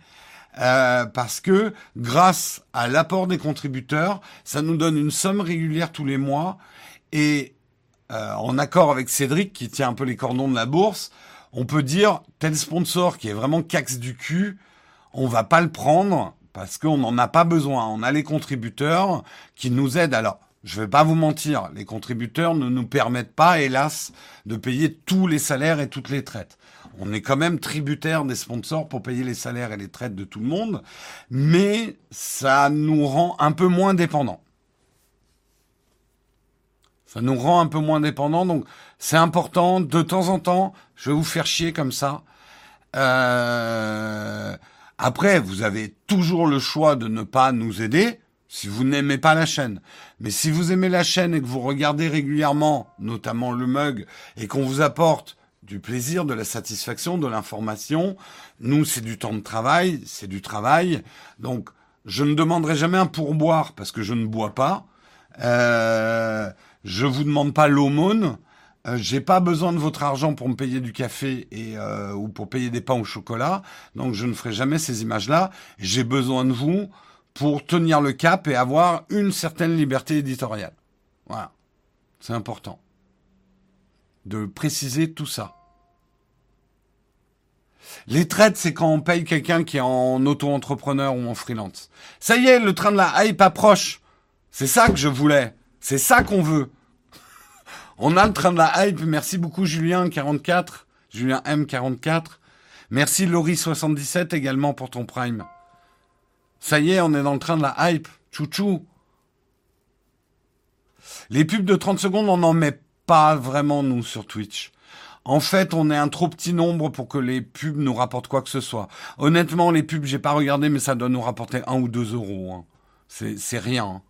Euh, parce que grâce à l'apport des contributeurs, ça nous donne une somme régulière tous les mois et euh, en accord avec Cédric qui tient un peu les cordons de la bourse, on peut dire tel sponsor qui est vraiment cax du cul, on va pas le prendre parce qu'on n'en a pas besoin. On a les contributeurs qui nous aident. Alors, je vais pas vous mentir, les contributeurs ne nous permettent pas, hélas, de payer tous les salaires et toutes les traites. On est quand même tributaire des sponsors pour payer les salaires et les traites de tout le monde, mais ça nous rend un peu moins dépendants. Ça nous rend un peu moins dépendants, donc c'est important. De temps en temps, je vais vous faire chier comme ça. Euh... Après, vous avez toujours le choix de ne pas nous aider si vous n'aimez pas la chaîne. Mais si vous aimez la chaîne et que vous regardez régulièrement, notamment le mug, et qu'on vous apporte du plaisir, de la satisfaction, de l'information, nous, c'est du temps de travail, c'est du travail. Donc, je ne demanderai jamais un pourboire parce que je ne bois pas. Euh, je vous demande pas l'aumône. Euh, j'ai pas besoin de votre argent pour me payer du café et euh, ou pour payer des pains au chocolat. Donc, je ne ferai jamais ces images-là. J'ai besoin de vous pour tenir le cap et avoir une certaine liberté éditoriale. Voilà. C'est important de préciser tout ça. Les traites, c'est quand on paye quelqu'un qui est en auto-entrepreneur ou en freelance. Ça y est, le train de la hype approche. C'est ça que je voulais. C'est ça qu'on veut. on a le train de la hype. Merci beaucoup Julien44. Julien M44. Merci Laurie77 également pour ton prime. Ça y est, on est dans le train de la hype. Chouchou. Les pubs de 30 secondes, on n'en met pas vraiment, nous, sur Twitch. En fait, on est un trop petit nombre pour que les pubs nous rapportent quoi que ce soit. Honnêtement, les pubs, j'ai pas regardé, mais ça doit nous rapporter un ou deux euros. Hein. C'est rien.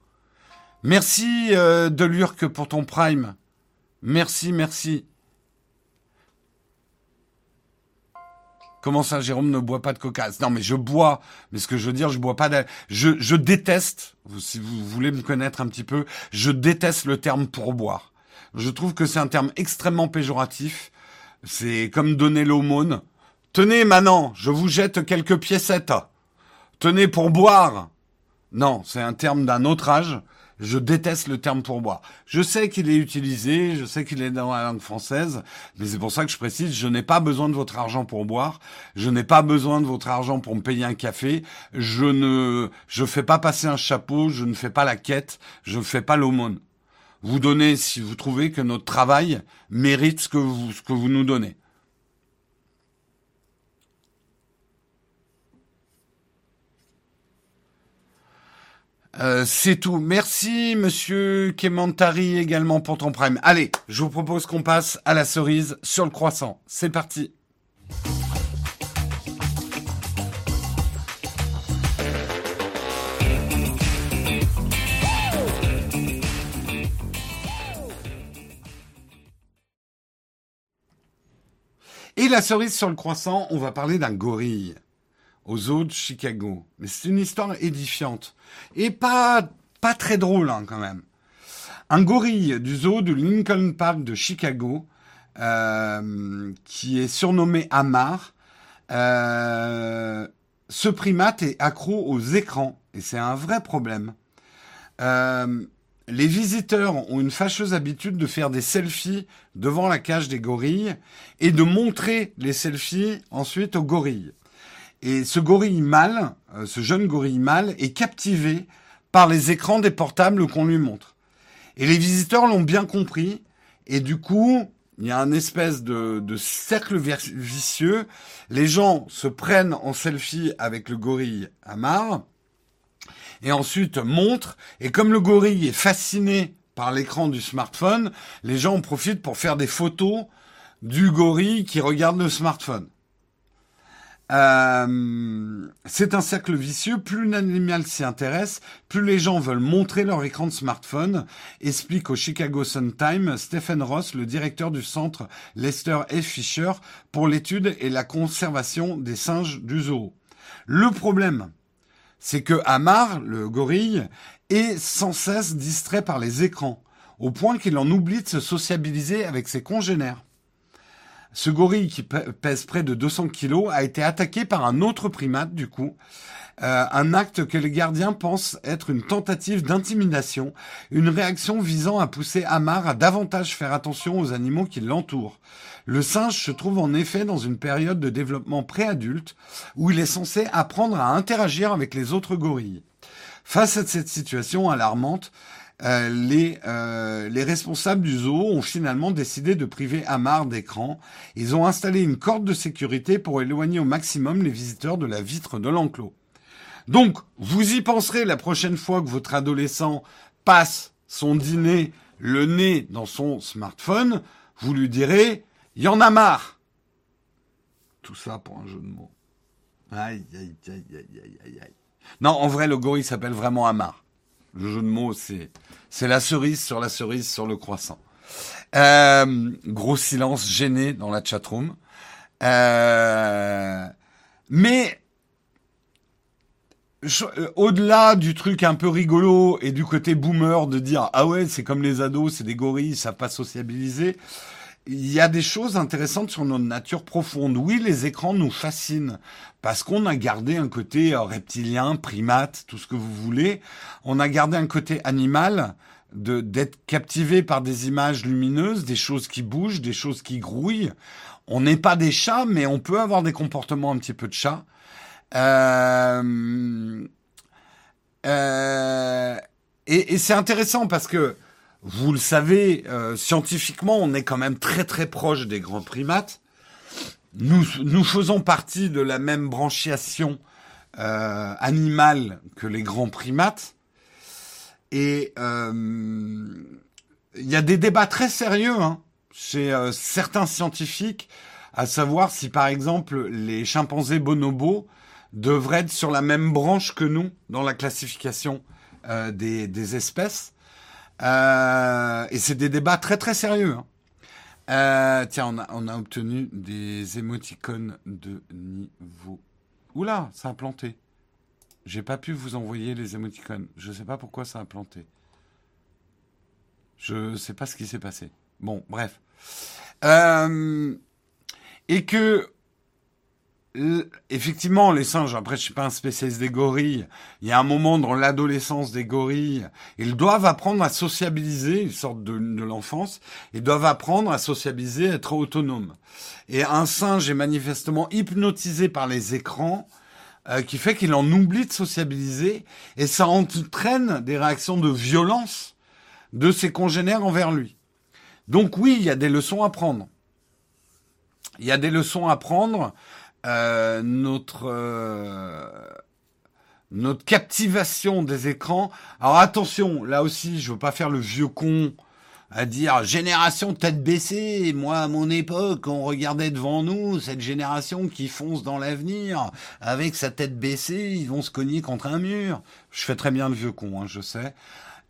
Merci euh, de l'Urk pour ton prime. Merci, merci. Comment ça, Jérôme ne boit pas de coca Non, mais je bois. Mais ce que je veux dire, je bois pas. De... Je, je déteste. Si vous voulez me connaître un petit peu, je déteste le terme pourboire. Je trouve que c'est un terme extrêmement péjoratif. C'est comme donner l'aumône. Tenez, maintenant, je vous jette quelques piécettes. Tenez pour boire. Non, c'est un terme d'un autre âge. Je déteste le terme pourboire. Je sais qu'il est utilisé, je sais qu'il est dans la langue française, mais c'est pour ça que je précise, je n'ai pas besoin de votre argent pour boire, je n'ai pas besoin de votre argent pour me payer un café, je ne, je fais pas passer un chapeau, je ne fais pas la quête, je ne fais pas l'aumône. Vous donnez si vous trouvez que notre travail mérite ce que vous, nous donnez. Euh, c'est tout. Merci, monsieur Kemantari, également pour ton prime. Allez, je vous propose qu'on passe à la cerise sur le croissant. C'est parti. Et la cerise sur le croissant, on va parler d'un gorille aux zoo de Chicago. Mais c'est une histoire édifiante. Et pas, pas très drôle, hein, quand même. Un gorille du zoo de Lincoln Park de Chicago, euh, qui est surnommé Amar, euh, ce primate est accro aux écrans. Et c'est un vrai problème. Euh, les visiteurs ont une fâcheuse habitude de faire des selfies devant la cage des gorilles et de montrer les selfies ensuite aux gorilles. Et ce gorille mâle, euh, ce jeune gorille mâle, est captivé par les écrans des portables qu'on lui montre. Et les visiteurs l'ont bien compris, et du coup, il y a un espèce de, de cercle vicieux. Les gens se prennent en selfie avec le gorille Amar, et ensuite montrent, et comme le gorille est fasciné par l'écran du smartphone, les gens en profitent pour faire des photos du gorille qui regarde le smartphone. Euh, c'est un cercle vicieux. Plus l'animal s'y intéresse, plus les gens veulent montrer leur écran de smartphone, explique au Chicago Sun-Times Stephen Ross, le directeur du centre Lester F. Fisher pour l'étude et la conservation des singes du zoo. Le problème, c'est que Amar, le gorille, est sans cesse distrait par les écrans, au point qu'il en oublie de se sociabiliser avec ses congénères. Ce gorille qui pèse près de 200 kilos a été attaqué par un autre primate du coup. Euh, un acte que les gardiens pensent être une tentative d'intimidation, une réaction visant à pousser Amar à davantage faire attention aux animaux qui l'entourent. Le singe se trouve en effet dans une période de développement préadulte où il est censé apprendre à interagir avec les autres gorilles. Face à cette situation alarmante, euh, les, euh, les responsables du zoo ont finalement décidé de priver Amar d'écran. Ils ont installé une corde de sécurité pour éloigner au maximum les visiteurs de la vitre de l'enclos. Donc, vous y penserez la prochaine fois que votre adolescent passe son dîner le nez dans son smartphone, vous lui direz, il y en a marre. Tout ça pour un jeu de mots. Aïe, aïe, aïe, aïe, aïe, aïe. Non, en vrai, le gorille s'appelle vraiment Amar. Le jeu de mots, c'est c'est la cerise sur la cerise sur le croissant. Euh, gros silence gêné dans la chatroom. Euh, mais euh, au-delà du truc un peu rigolo et du côté boomer de dire ah ouais c'est comme les ados, c'est des gorilles, savent pas sociabiliser. Il y a des choses intéressantes sur notre nature profonde. Oui, les écrans nous fascinent parce qu'on a gardé un côté euh, reptilien, primate, tout ce que vous voulez. On a gardé un côté animal de d'être captivé par des images lumineuses, des choses qui bougent, des choses qui grouillent. On n'est pas des chats, mais on peut avoir des comportements un petit peu de chat. Euh, euh, et, et c'est intéressant parce que vous le savez, euh, scientifiquement, on est quand même très très proche des grands primates. Nous, nous faisons partie de la même branchiation euh, animale que les grands primates. Et euh, il y a des débats très sérieux hein, chez euh, certains scientifiques, à savoir si par exemple les chimpanzés bonobos devraient être sur la même branche que nous dans la classification euh, des, des, espèces. Et c'est des débats très très sérieux. Hein. tiens, on a, on a obtenu des émoticônes de niveau. Oula, ça a planté. J'ai pas pu vous envoyer les émoticônes. Je sais pas pourquoi ça a planté. Je sais pas ce qui s'est passé. Bon, bref. Euh, et que effectivement, les singes, après je suis pas un spécialiste des gorilles, il y a un moment dans l'adolescence des gorilles, ils doivent apprendre à sociabiliser, ils sortent de, de l'enfance, ils doivent apprendre à sociabiliser, à être autonomes. Et un singe est manifestement hypnotisé par les écrans, euh, qui fait qu'il en oublie de sociabiliser et ça entraîne des réactions de violence de ses congénères envers lui. Donc oui, il y a des leçons à prendre. Il y a des leçons à prendre. Euh, notre euh, notre captivation des écrans. Alors attention, là aussi, je veux pas faire le vieux con à dire génération tête baissée. Moi, à mon époque, on regardait devant nous cette génération qui fonce dans l'avenir avec sa tête baissée. Ils vont se cogner contre un mur. Je fais très bien le vieux con, hein, je sais.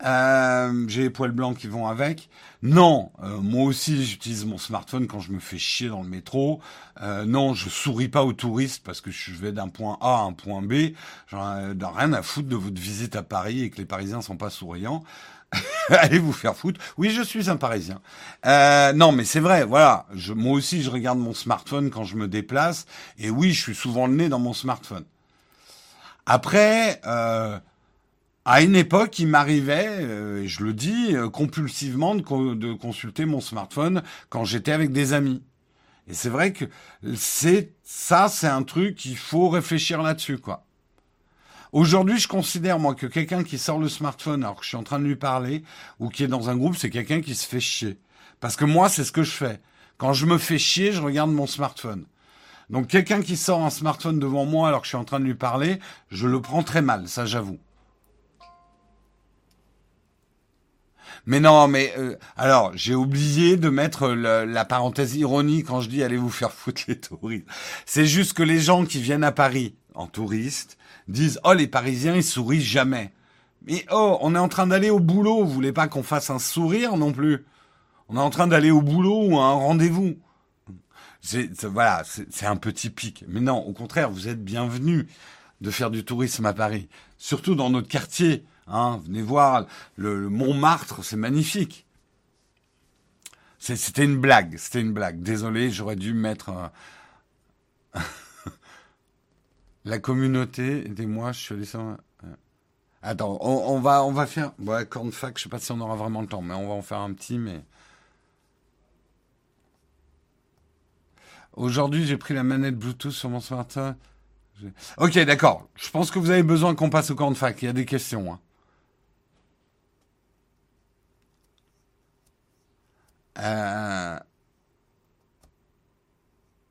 Euh, j'ai les poils blancs qui vont avec. Non, euh, moi aussi j'utilise mon smartphone quand je me fais chier dans le métro. Euh, non, je souris pas aux touristes parce que je vais d'un point A à un point B. J'en ai rien à foutre de votre visite à Paris et que les Parisiens sont pas souriants. Allez vous faire foutre. Oui, je suis un Parisien. Euh, non, mais c'est vrai. Voilà. Je, moi aussi, je regarde mon smartphone quand je me déplace. Et oui, je suis souvent le nez dans mon smartphone. Après, euh, À une époque, il m'arrivait, euh, je le dis, euh, compulsivement de, de, consulter mon smartphone quand j'étais avec des amis. Et c'est vrai que c'est ça, c'est un truc qu'il faut réfléchir là-dessus, quoi. Aujourd'hui, je considère moi que quelqu'un qui sort le smartphone alors que je suis en train de lui parler ou qui est dans un groupe, c'est quelqu'un qui se fait chier. Parce que moi, c'est ce que je fais. Quand je me fais chier, je regarde mon smartphone. Donc quelqu'un qui sort un smartphone devant moi alors que je suis en train de lui parler, je le prends très mal, ça j'avoue. Mais non, mais euh, alors j'ai oublié de mettre la parenthèse ironie quand je dis allez vous faire foutre les touristes. C'est juste que les gens qui viennent à Paris en touriste disent oh les Parisiens ils sourient jamais. Mais oh on est en train d'aller au boulot, vous voulez pas qu'on fasse un sourire non plus? On est en train d'aller au boulot ou à un rendez-vous. C'est voilà, c'est un peu typique. Mais non, au contraire, vous êtes bienvenus de faire du tourisme à Paris, surtout dans notre quartier. Hein, venez voir le, Montmartre, c'est magnifique. C'était une blague, c'était une blague. Désolé, j'aurais dû mettre la communauté. Aidez-moi, je suis allé sans... Attends, on, va, on va faire. Ouais, Cornfac, je sais pas si on aura vraiment le temps, mais on va en faire un petit. Mais aujourd'hui, j'ai pris la manette Bluetooth sur mon smartphone. Ok, d'accord. Je pense que vous avez besoin qu'on passe au Cornfac. Il y a des questions. Hein. Euh,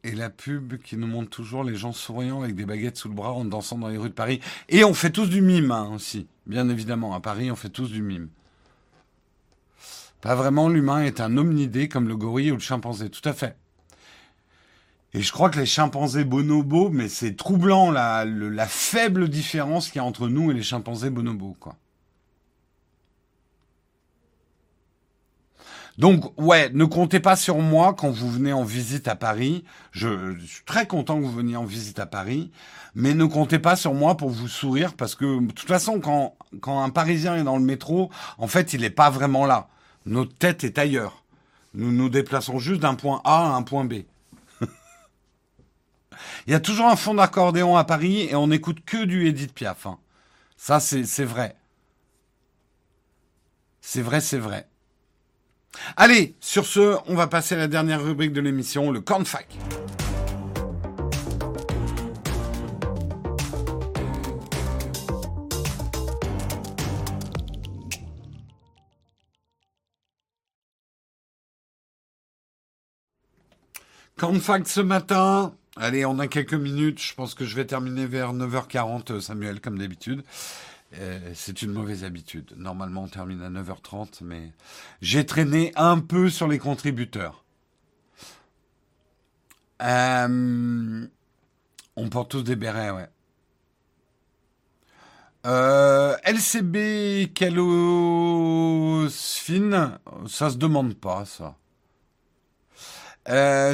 et la pub qui nous montre toujours les gens souriants avec des baguettes sous le bras en dansant dans les rues de Paris. Et on fait tous du mime hein, aussi, bien évidemment. À Paris, on fait tous du mime. Pas vraiment, l'humain est un omnidé comme le gorille ou le chimpanzé. Tout à fait. Et je crois que les chimpanzés bonobos, mais c'est troublant la, la faible différence qu'il y a entre nous et les chimpanzés bonobos, quoi. Donc, ouais, ne comptez pas sur moi quand vous venez en visite à Paris. Je, suis très content que vous veniez en visite à Paris, mais ne comptez pas sur moi pour vous sourire parce que, de toute façon, quand, un Parisien est dans le métro, en fait, il n'est pas vraiment là. Notre tête est ailleurs. Nous nous déplaçons juste d'un point A à un point B. il y a toujours un fond d'accordéon à Paris et on n'écoute que du Edith Piaf. Hein. Ça, c'est vrai. C'est vrai, c'est vrai. Allez, sur ce, on va passer à la dernière rubrique de l'émission, le cornfac. Cornfac ce matin. Allez, on a quelques minutes. Je pense que je vais terminer vers 9h40, Samuel, comme d'habitude. Euh, c'est une mauvaise habitude. Normalement, on termine à 9h30, mais j'ai traîné un peu sur les contributeurs. Euh, on porte tous des bérets, ouais. Euh, LCB Calosphine, ça se demande pas, ça.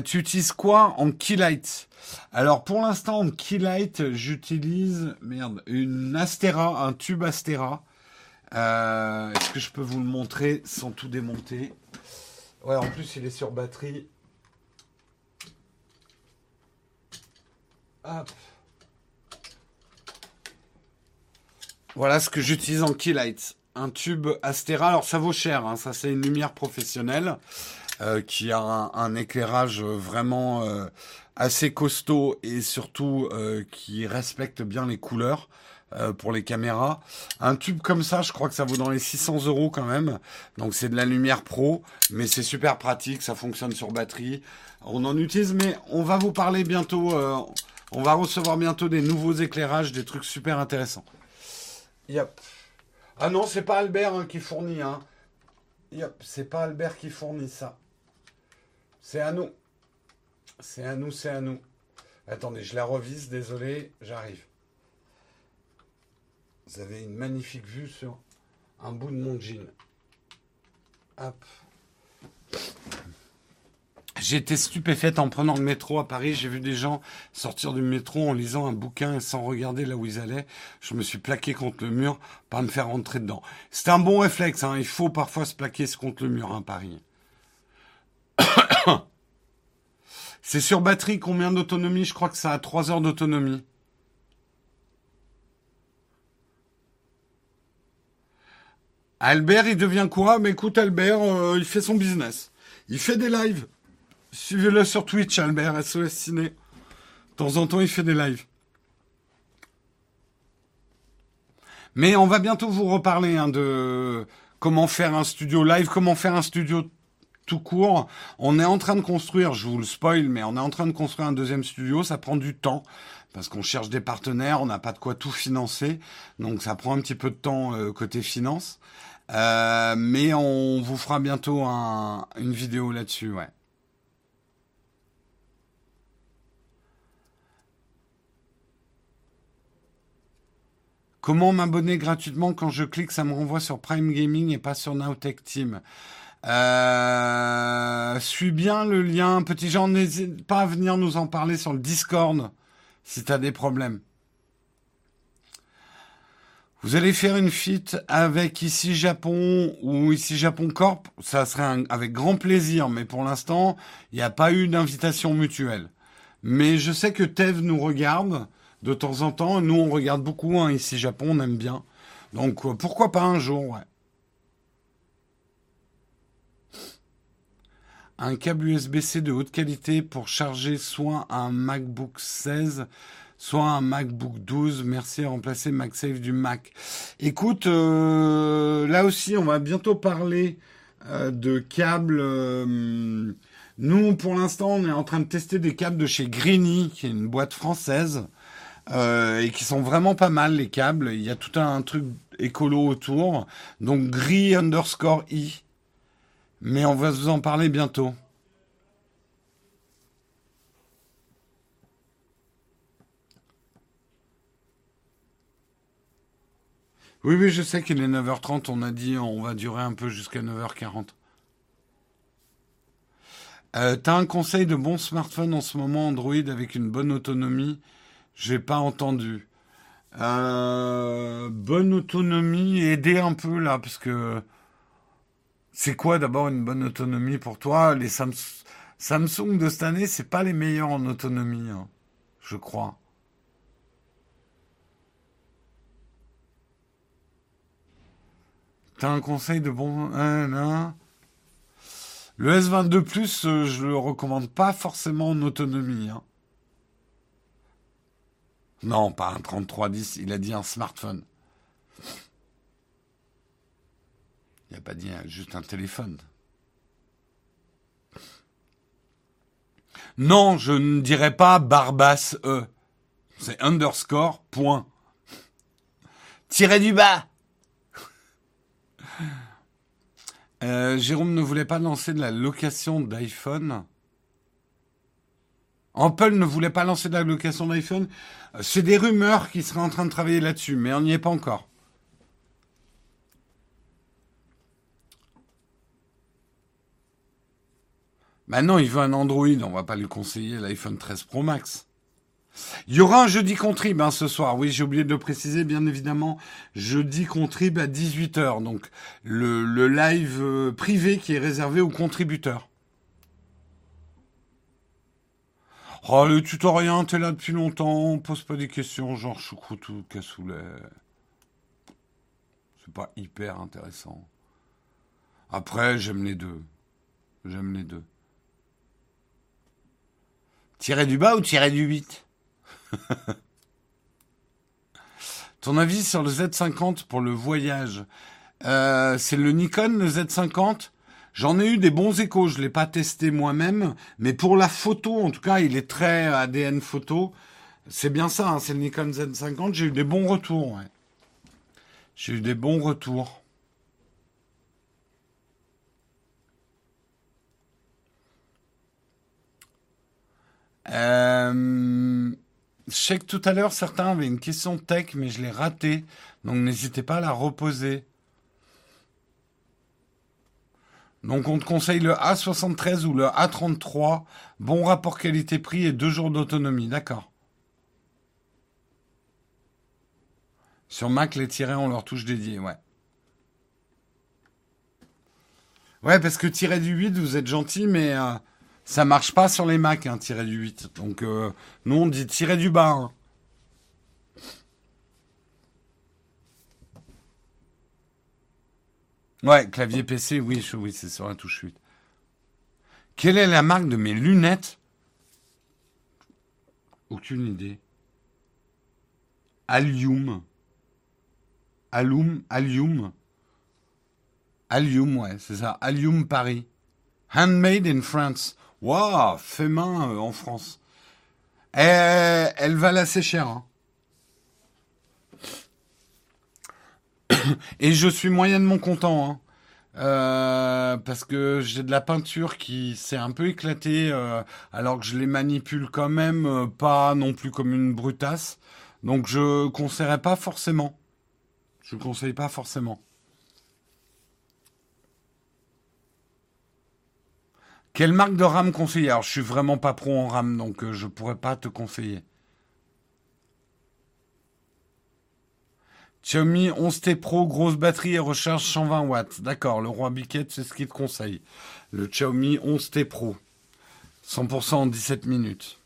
tu utilises quoi en Keylight? Alors pour l'instant en Keylight, j'utilise merde une Astera, un tube Astera. Euh, est-ce que je peux vous le montrer sans tout démonter? Ouais, en plus il est sur batterie. Hop. Voilà ce que j'utilise en Keylight. Un tube Astera. Alors ça vaut cher, hein. ça c'est une lumière professionnelle euh, qui a un, éclairage vraiment euh, assez costaud et surtout euh, qui respecte bien les couleurs euh, pour les caméras. Un tube comme ça, je crois que ça vaut dans les 600 euros quand même. Donc c'est de la lumière pro, mais c'est super pratique, ça fonctionne sur batterie. On en utilise, mais on va vous parler bientôt. Euh, on va recevoir bientôt des nouveaux éclairages, des trucs super intéressants. Yep. Ah non, c'est pas Albert hein, qui fournit. Hein. C'est pas Albert qui fournit ça. C'est à nous. C'est à nous, c'est à nous. Attendez, je la revise, désolé, j'arrive. Vous avez une magnifique vue sur un bout de mon jean. Hop. J'étais stupéfaite en prenant le métro à Paris. J'ai vu des gens sortir du métro en lisant un bouquin et sans regarder là où ils allaient. Je me suis plaqué contre le mur pour me faire rentrer dedans. C'est un bon réflexe. Hein. Il faut parfois se plaquer contre le mur à hein, Paris. C'est sur batterie, combien d'autonomie? Je crois que ça a 3 heures d'autonomie. Albert, il devient quoi Mais écoute, Albert, euh, il fait son business. Il fait des lives. Suivez-le sur Twitch, Albert, SOS Ciné. De temps en temps, il fait des lives. Mais on va bientôt vous reparler hein, de comment faire un studio live, comment faire un studio tout court. On est en train de construire, je vous le spoil, mais on est en train de construire un deuxième studio. Ça prend du temps parce qu'on cherche des partenaires, on n'a pas de quoi tout financer, donc ça prend un petit peu de temps euh, côté finance. Euh, mais on vous fera bientôt une vidéo là-dessus. Comment m'abonner gratuitement quand je clique, ça me renvoie sur Prime Gaming et pas sur Nowtech Team. Euh, suis bien le lien. Petit Jean, n'hésite pas à venir nous en parler sur le Discord si tu as des problèmes. Vous allez faire une fit avec Ici Japon ou Ici Japon Corp, ça serait avec grand plaisir, mais pour l'instant, il n'y a pas eu d'invitation mutuelle. Mais je sais que Tev nous regarde de temps en temps. Nous, on regarde beaucoup hein, Ici Japon, on aime bien. Donc euh, pourquoi pas un jour, ouais. Un câble USB-C de haute qualité pour charger soit un MacBook 16 soit un MacBook 12. Merci à remplacer MagSafe du Mac. Écoute, euh, là aussi, on va bientôt parler euh, de câbles. Euh, nous, pour l'instant, on est en train de tester des câbles de chez Greeny, qui est une boîte française, et qui sont vraiment pas mal, les câbles. Il y a tout un truc écolo autour. Donc, gris underscore i. Mais on va vous en parler bientôt. Oui, oui, je sais qu'il est 9h30. On a dit on va durer un peu jusqu'à 9h40. Euh, T'as un conseil de bon smartphone en ce moment Android avec une bonne autonomie? J'ai pas entendu. Euh, bonne autonomie, aider un peu là, parce que c'est quoi d'abord une bonne autonomie pour toi? Les Samsung de cette année, c'est pas les meilleurs en autonomie, hein, je crois. T'as un conseil de bon... Le S22 Plus, euh, je le recommande pas forcément en autonomie. Hein. Non, pas un 3310, il a dit un smartphone. Il n'a pas dit juste un téléphone. Non, je ne dirais pas Barbas E. C'est underscore, point. Tirez du bas. Euh, Jérôme ne voulait pas lancer de la location d'iPhone. Apple ne voulait pas lancer de la location d'iPhone. Euh, c'est des rumeurs qui seraient en train de travailler là-dessus, mais on n'y est pas encore. Maintenant, il veut un Android, on va pas lui conseiller l'iPhone 13 Pro Max. Il y aura un jeudi contrib hein, ce soir. Oui, j'ai oublié de le préciser, bien évidemment. Jeudi contrib à 18h. Donc, le, live euh, privé qui est réservé aux contributeurs. Oh, le tutoriel, t'es là depuis longtemps. On pose pas des questions genre choucroutou, cassoulet. C'est pas hyper intéressant. Après, j'aime les deux. J'aime les deux. Tirer du bas ou tirer du 8 Ton avis sur le Z50 pour le voyage euh, C'est le Nikon, le Z50 J'en ai eu des bons échos, je ne l'ai pas testé moi-même, mais pour la photo, en tout cas, il est très ADN photo. C'est bien ça, hein, c'est le Nikon Z50, j'ai eu des bons retours. J'ai eu des bons retours. Euh, je sais que tout à l'heure, certains avaient une question tech, mais je l'ai ratée. Donc n'hésitez pas à la reposer. Donc on te conseille le A73 ou le A33. Bon rapport qualité-prix et deux jours d'autonomie. D'accord. Sur Mac, les tirés ont leur touche dédiée, ouais. Ouais, parce que tirer du 8, vous êtes gentil, mais... Euh, ça marche pas sur les Mac, hein, tirer du 8. Donc, euh, nous, on dit tirer du bas. Hein. Ouais, clavier PC, oui, oui, c'est sur la touche 8. Quelle est la marque de mes lunettes? Aucune idée. Allium. Allium, Allium. Allium, ouais, c'est ça. Allium Paris. Handmade in France. Waouh, fait main euh, en France. Elle, elle valent assez cher. Hein. Et je suis moyennement content. Hein. Euh, parce que j'ai de la peinture qui s'est un peu éclatée, euh, alors que je les manipule quand même, pas non plus comme une brutasse. Donc je conseillerais pas forcément. Je conseille pas forcément. Quelle marque de RAM conseiller? Alors je suis vraiment pas pro en RAM, donc je pourrais pas te conseiller. Xiaomi 11T Pro, grosse batterie et recharge 120 watts. D'accord, le roi Biquette, c'est ce qu'il te conseille. Le Xiaomi 11T Pro. 100% en 17 minutes.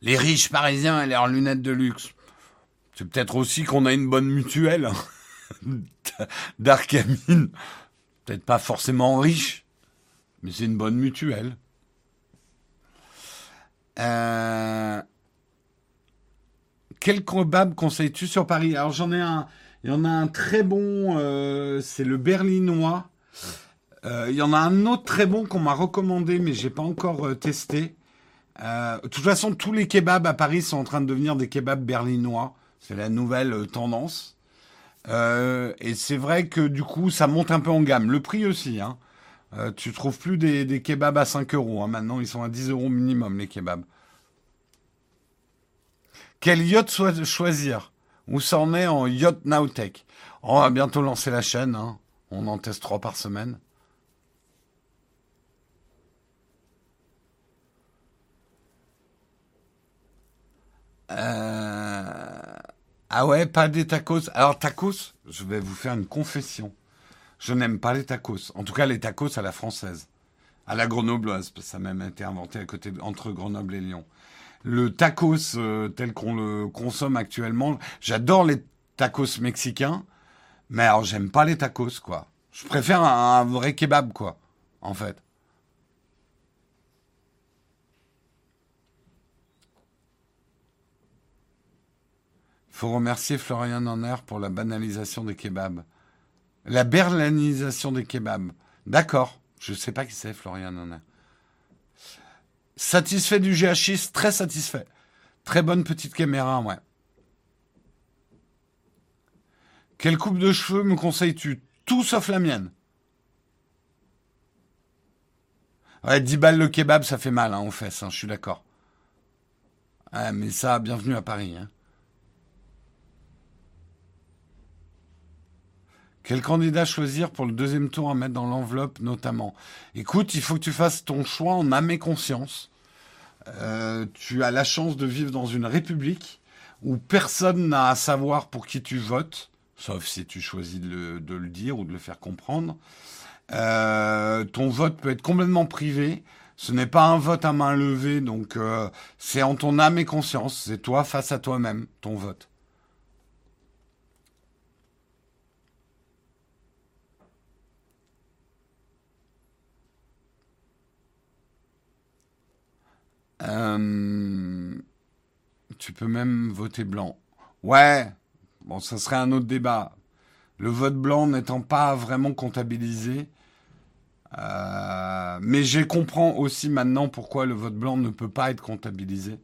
Les riches parisiens et leurs lunettes de luxe. C'est peut-être aussi qu'on a une bonne mutuelle. Hein. D'Arcamine. Peut-être pas forcément riche, mais c'est une bonne mutuelle. Euh... Quel kebab conseilles-tu sur Paris? Alors j'en ai un, il y en a un très bon, euh, c'est le berlinois. Euh, il y en a un autre très bon qu'on m'a recommandé, mais j'ai pas encore testé. de toute façon, tous les kebabs à Paris sont en train de devenir des kebabs berlinois. C'est la nouvelle tendance. Et c'est vrai que du coup, ça monte un peu en gamme. Le prix aussi. Hein. tu trouves plus des, kebabs à 5 euros. Hein. Maintenant, ils sont à 10 euros minimum, les kebabs. Quel yacht choisir? Où ça en est en Yacht Nowtech On va bientôt lancer la chaîne. Hein. On en teste trois par semaine. Euh, ah ouais, pas des tacos. Alors tacos, je vais vous faire une confession. Je n'aime pas les tacos. En tout cas, les tacos à la française. À la grenobloise, parce que ça a même été inventé à côté, entre Grenoble et Lyon le tacos euh, tel qu'on le consomme actuellement. J'adore les tacos mexicains, mais alors j'aime pas les tacos, quoi. Je préfère un, vrai kebab, quoi, en fait. Faut remercier Florian Nanner pour la banalisation des kebabs. La berlanisation des kebabs. D'accord. Je ne sais pas qui c'est, Florian Nanner. Satisfait du GH6, très satisfait. Très bonne petite caméra, ouais. Quelle coupe de cheveux me conseilles-tu? Tout sauf la mienne. Ouais, 10 balles le kebab, ça fait mal, hein, aux fesses, hein, je suis d'accord. Ouais, mais ça, bienvenue à Paris. Hein. Quel candidat choisir pour le deuxième tour à mettre dans l'enveloppe notamment? Écoute, il faut que tu fasses ton choix en âme et conscience. Euh, tu as la chance de vivre dans une république où personne n'a à savoir pour qui tu votes, sauf si tu choisis de le, dire ou de le faire comprendre. Euh, ton vote peut être complètement privé. Ce n'est pas un vote à main levée, donc euh, c'est en ton âme et conscience. C'est toi face à toi-même, ton vote. Euh, tu peux même voter blanc. Ouais, bon, ça serait un autre débat. Le vote blanc n'étant pas vraiment comptabilisé. Euh, mais je comprends aussi maintenant pourquoi le vote blanc ne peut pas être comptabilisé.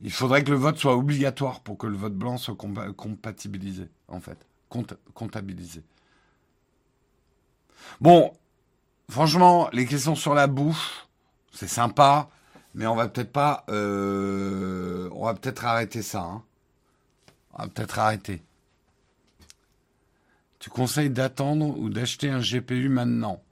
Il faudrait que le vote soit obligatoire pour que le vote blanc soit compatibilisé, en fait. comptabilisé. Bon, franchement, les questions sur la bouffe, c'est sympa. Mais on va peut-être pas. Euh, on va peut-être arrêter ça. Hein. On va peut-être arrêter. Tu conseilles d'attendre ou d'acheter un GPU maintenant?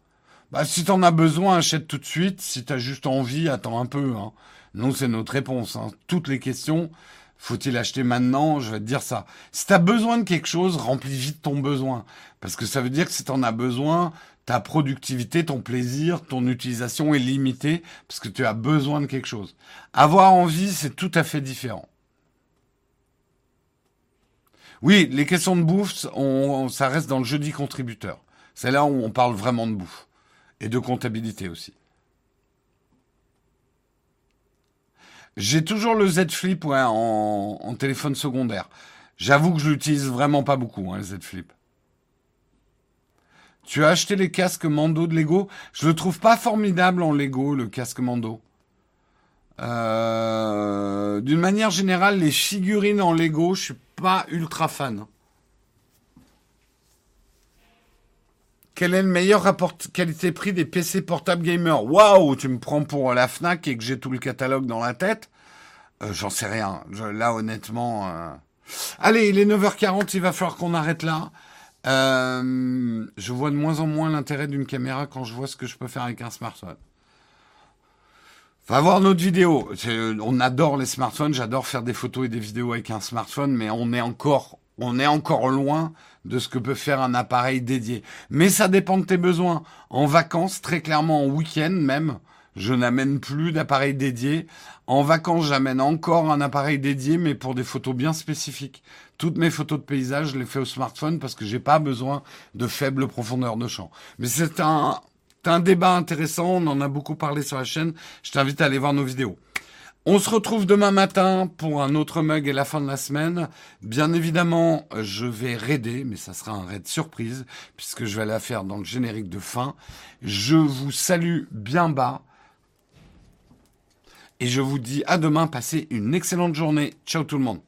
Bah si t'en as besoin, achète tout de suite. Si t'as juste envie, attends un peu. Hein. Nous, c'est notre réponse. Hein. Toutes les questions, faut-il acheter maintenant? Je vais te dire ça. Si t'as besoin de quelque chose, remplis vite ton besoin. Parce que ça veut dire que si t'en as besoin, ta productivité, ton plaisir, ton utilisation est limitée parce que tu as besoin de quelque chose. Avoir envie, c'est tout à fait différent. Oui, les questions de bouffe, ça reste dans le jeudi contributeur. C'est là où on parle vraiment de bouffe. Et de comptabilité aussi. J'ai toujours le Z Flip en, téléphone secondaire. J'avoue que je l'utilise vraiment pas beaucoup, hein, le Z Flip. Tu as acheté les casques Mando de Lego? Je le trouve pas formidable en Lego, le casque Mando. Euh, d'une manière générale, les figurines en Lego, je suis pas ultra fan. Quel est le meilleur rapport qualité-prix des PC portables gamer Waouh, tu me prends pour la Fnac et que j'ai tout le catalogue dans la tête? Euh, J'en sais rien. là, honnêtement. Euh, allez, il est 9h40, il va falloir qu'on arrête là. Euh, je vois de moins en moins l'intérêt d'une caméra quand je vois ce que je peux faire avec un smartphone. Va voir notre vidéo. On adore les smartphones, j'adore faire des photos et des vidéos avec un smartphone, mais on est encore, on est encore loin de ce que peut faire un appareil dédié. Mais ça dépend de tes besoins. En vacances, très clairement en week-end même, je n'amène plus d'appareil dédié. En vacances, j'amène encore un appareil dédié, mais pour des photos bien spécifiques. Toutes mes photos de paysage, je les fais au smartphone parce que j'ai pas besoin de faible profondeur de champ. Mais c'est un, un débat intéressant. On en a beaucoup parlé sur la chaîne. Je t'invite à aller voir nos vidéos. On se retrouve demain matin pour un autre mug et la fin de la semaine. Bien évidemment, je vais raider, mais ça sera un raid surprise, puisque je vais la faire dans le générique de fin. Je vous salue bien bas. Et je vous dis à demain, passez une excellente journée. Ciao tout le monde.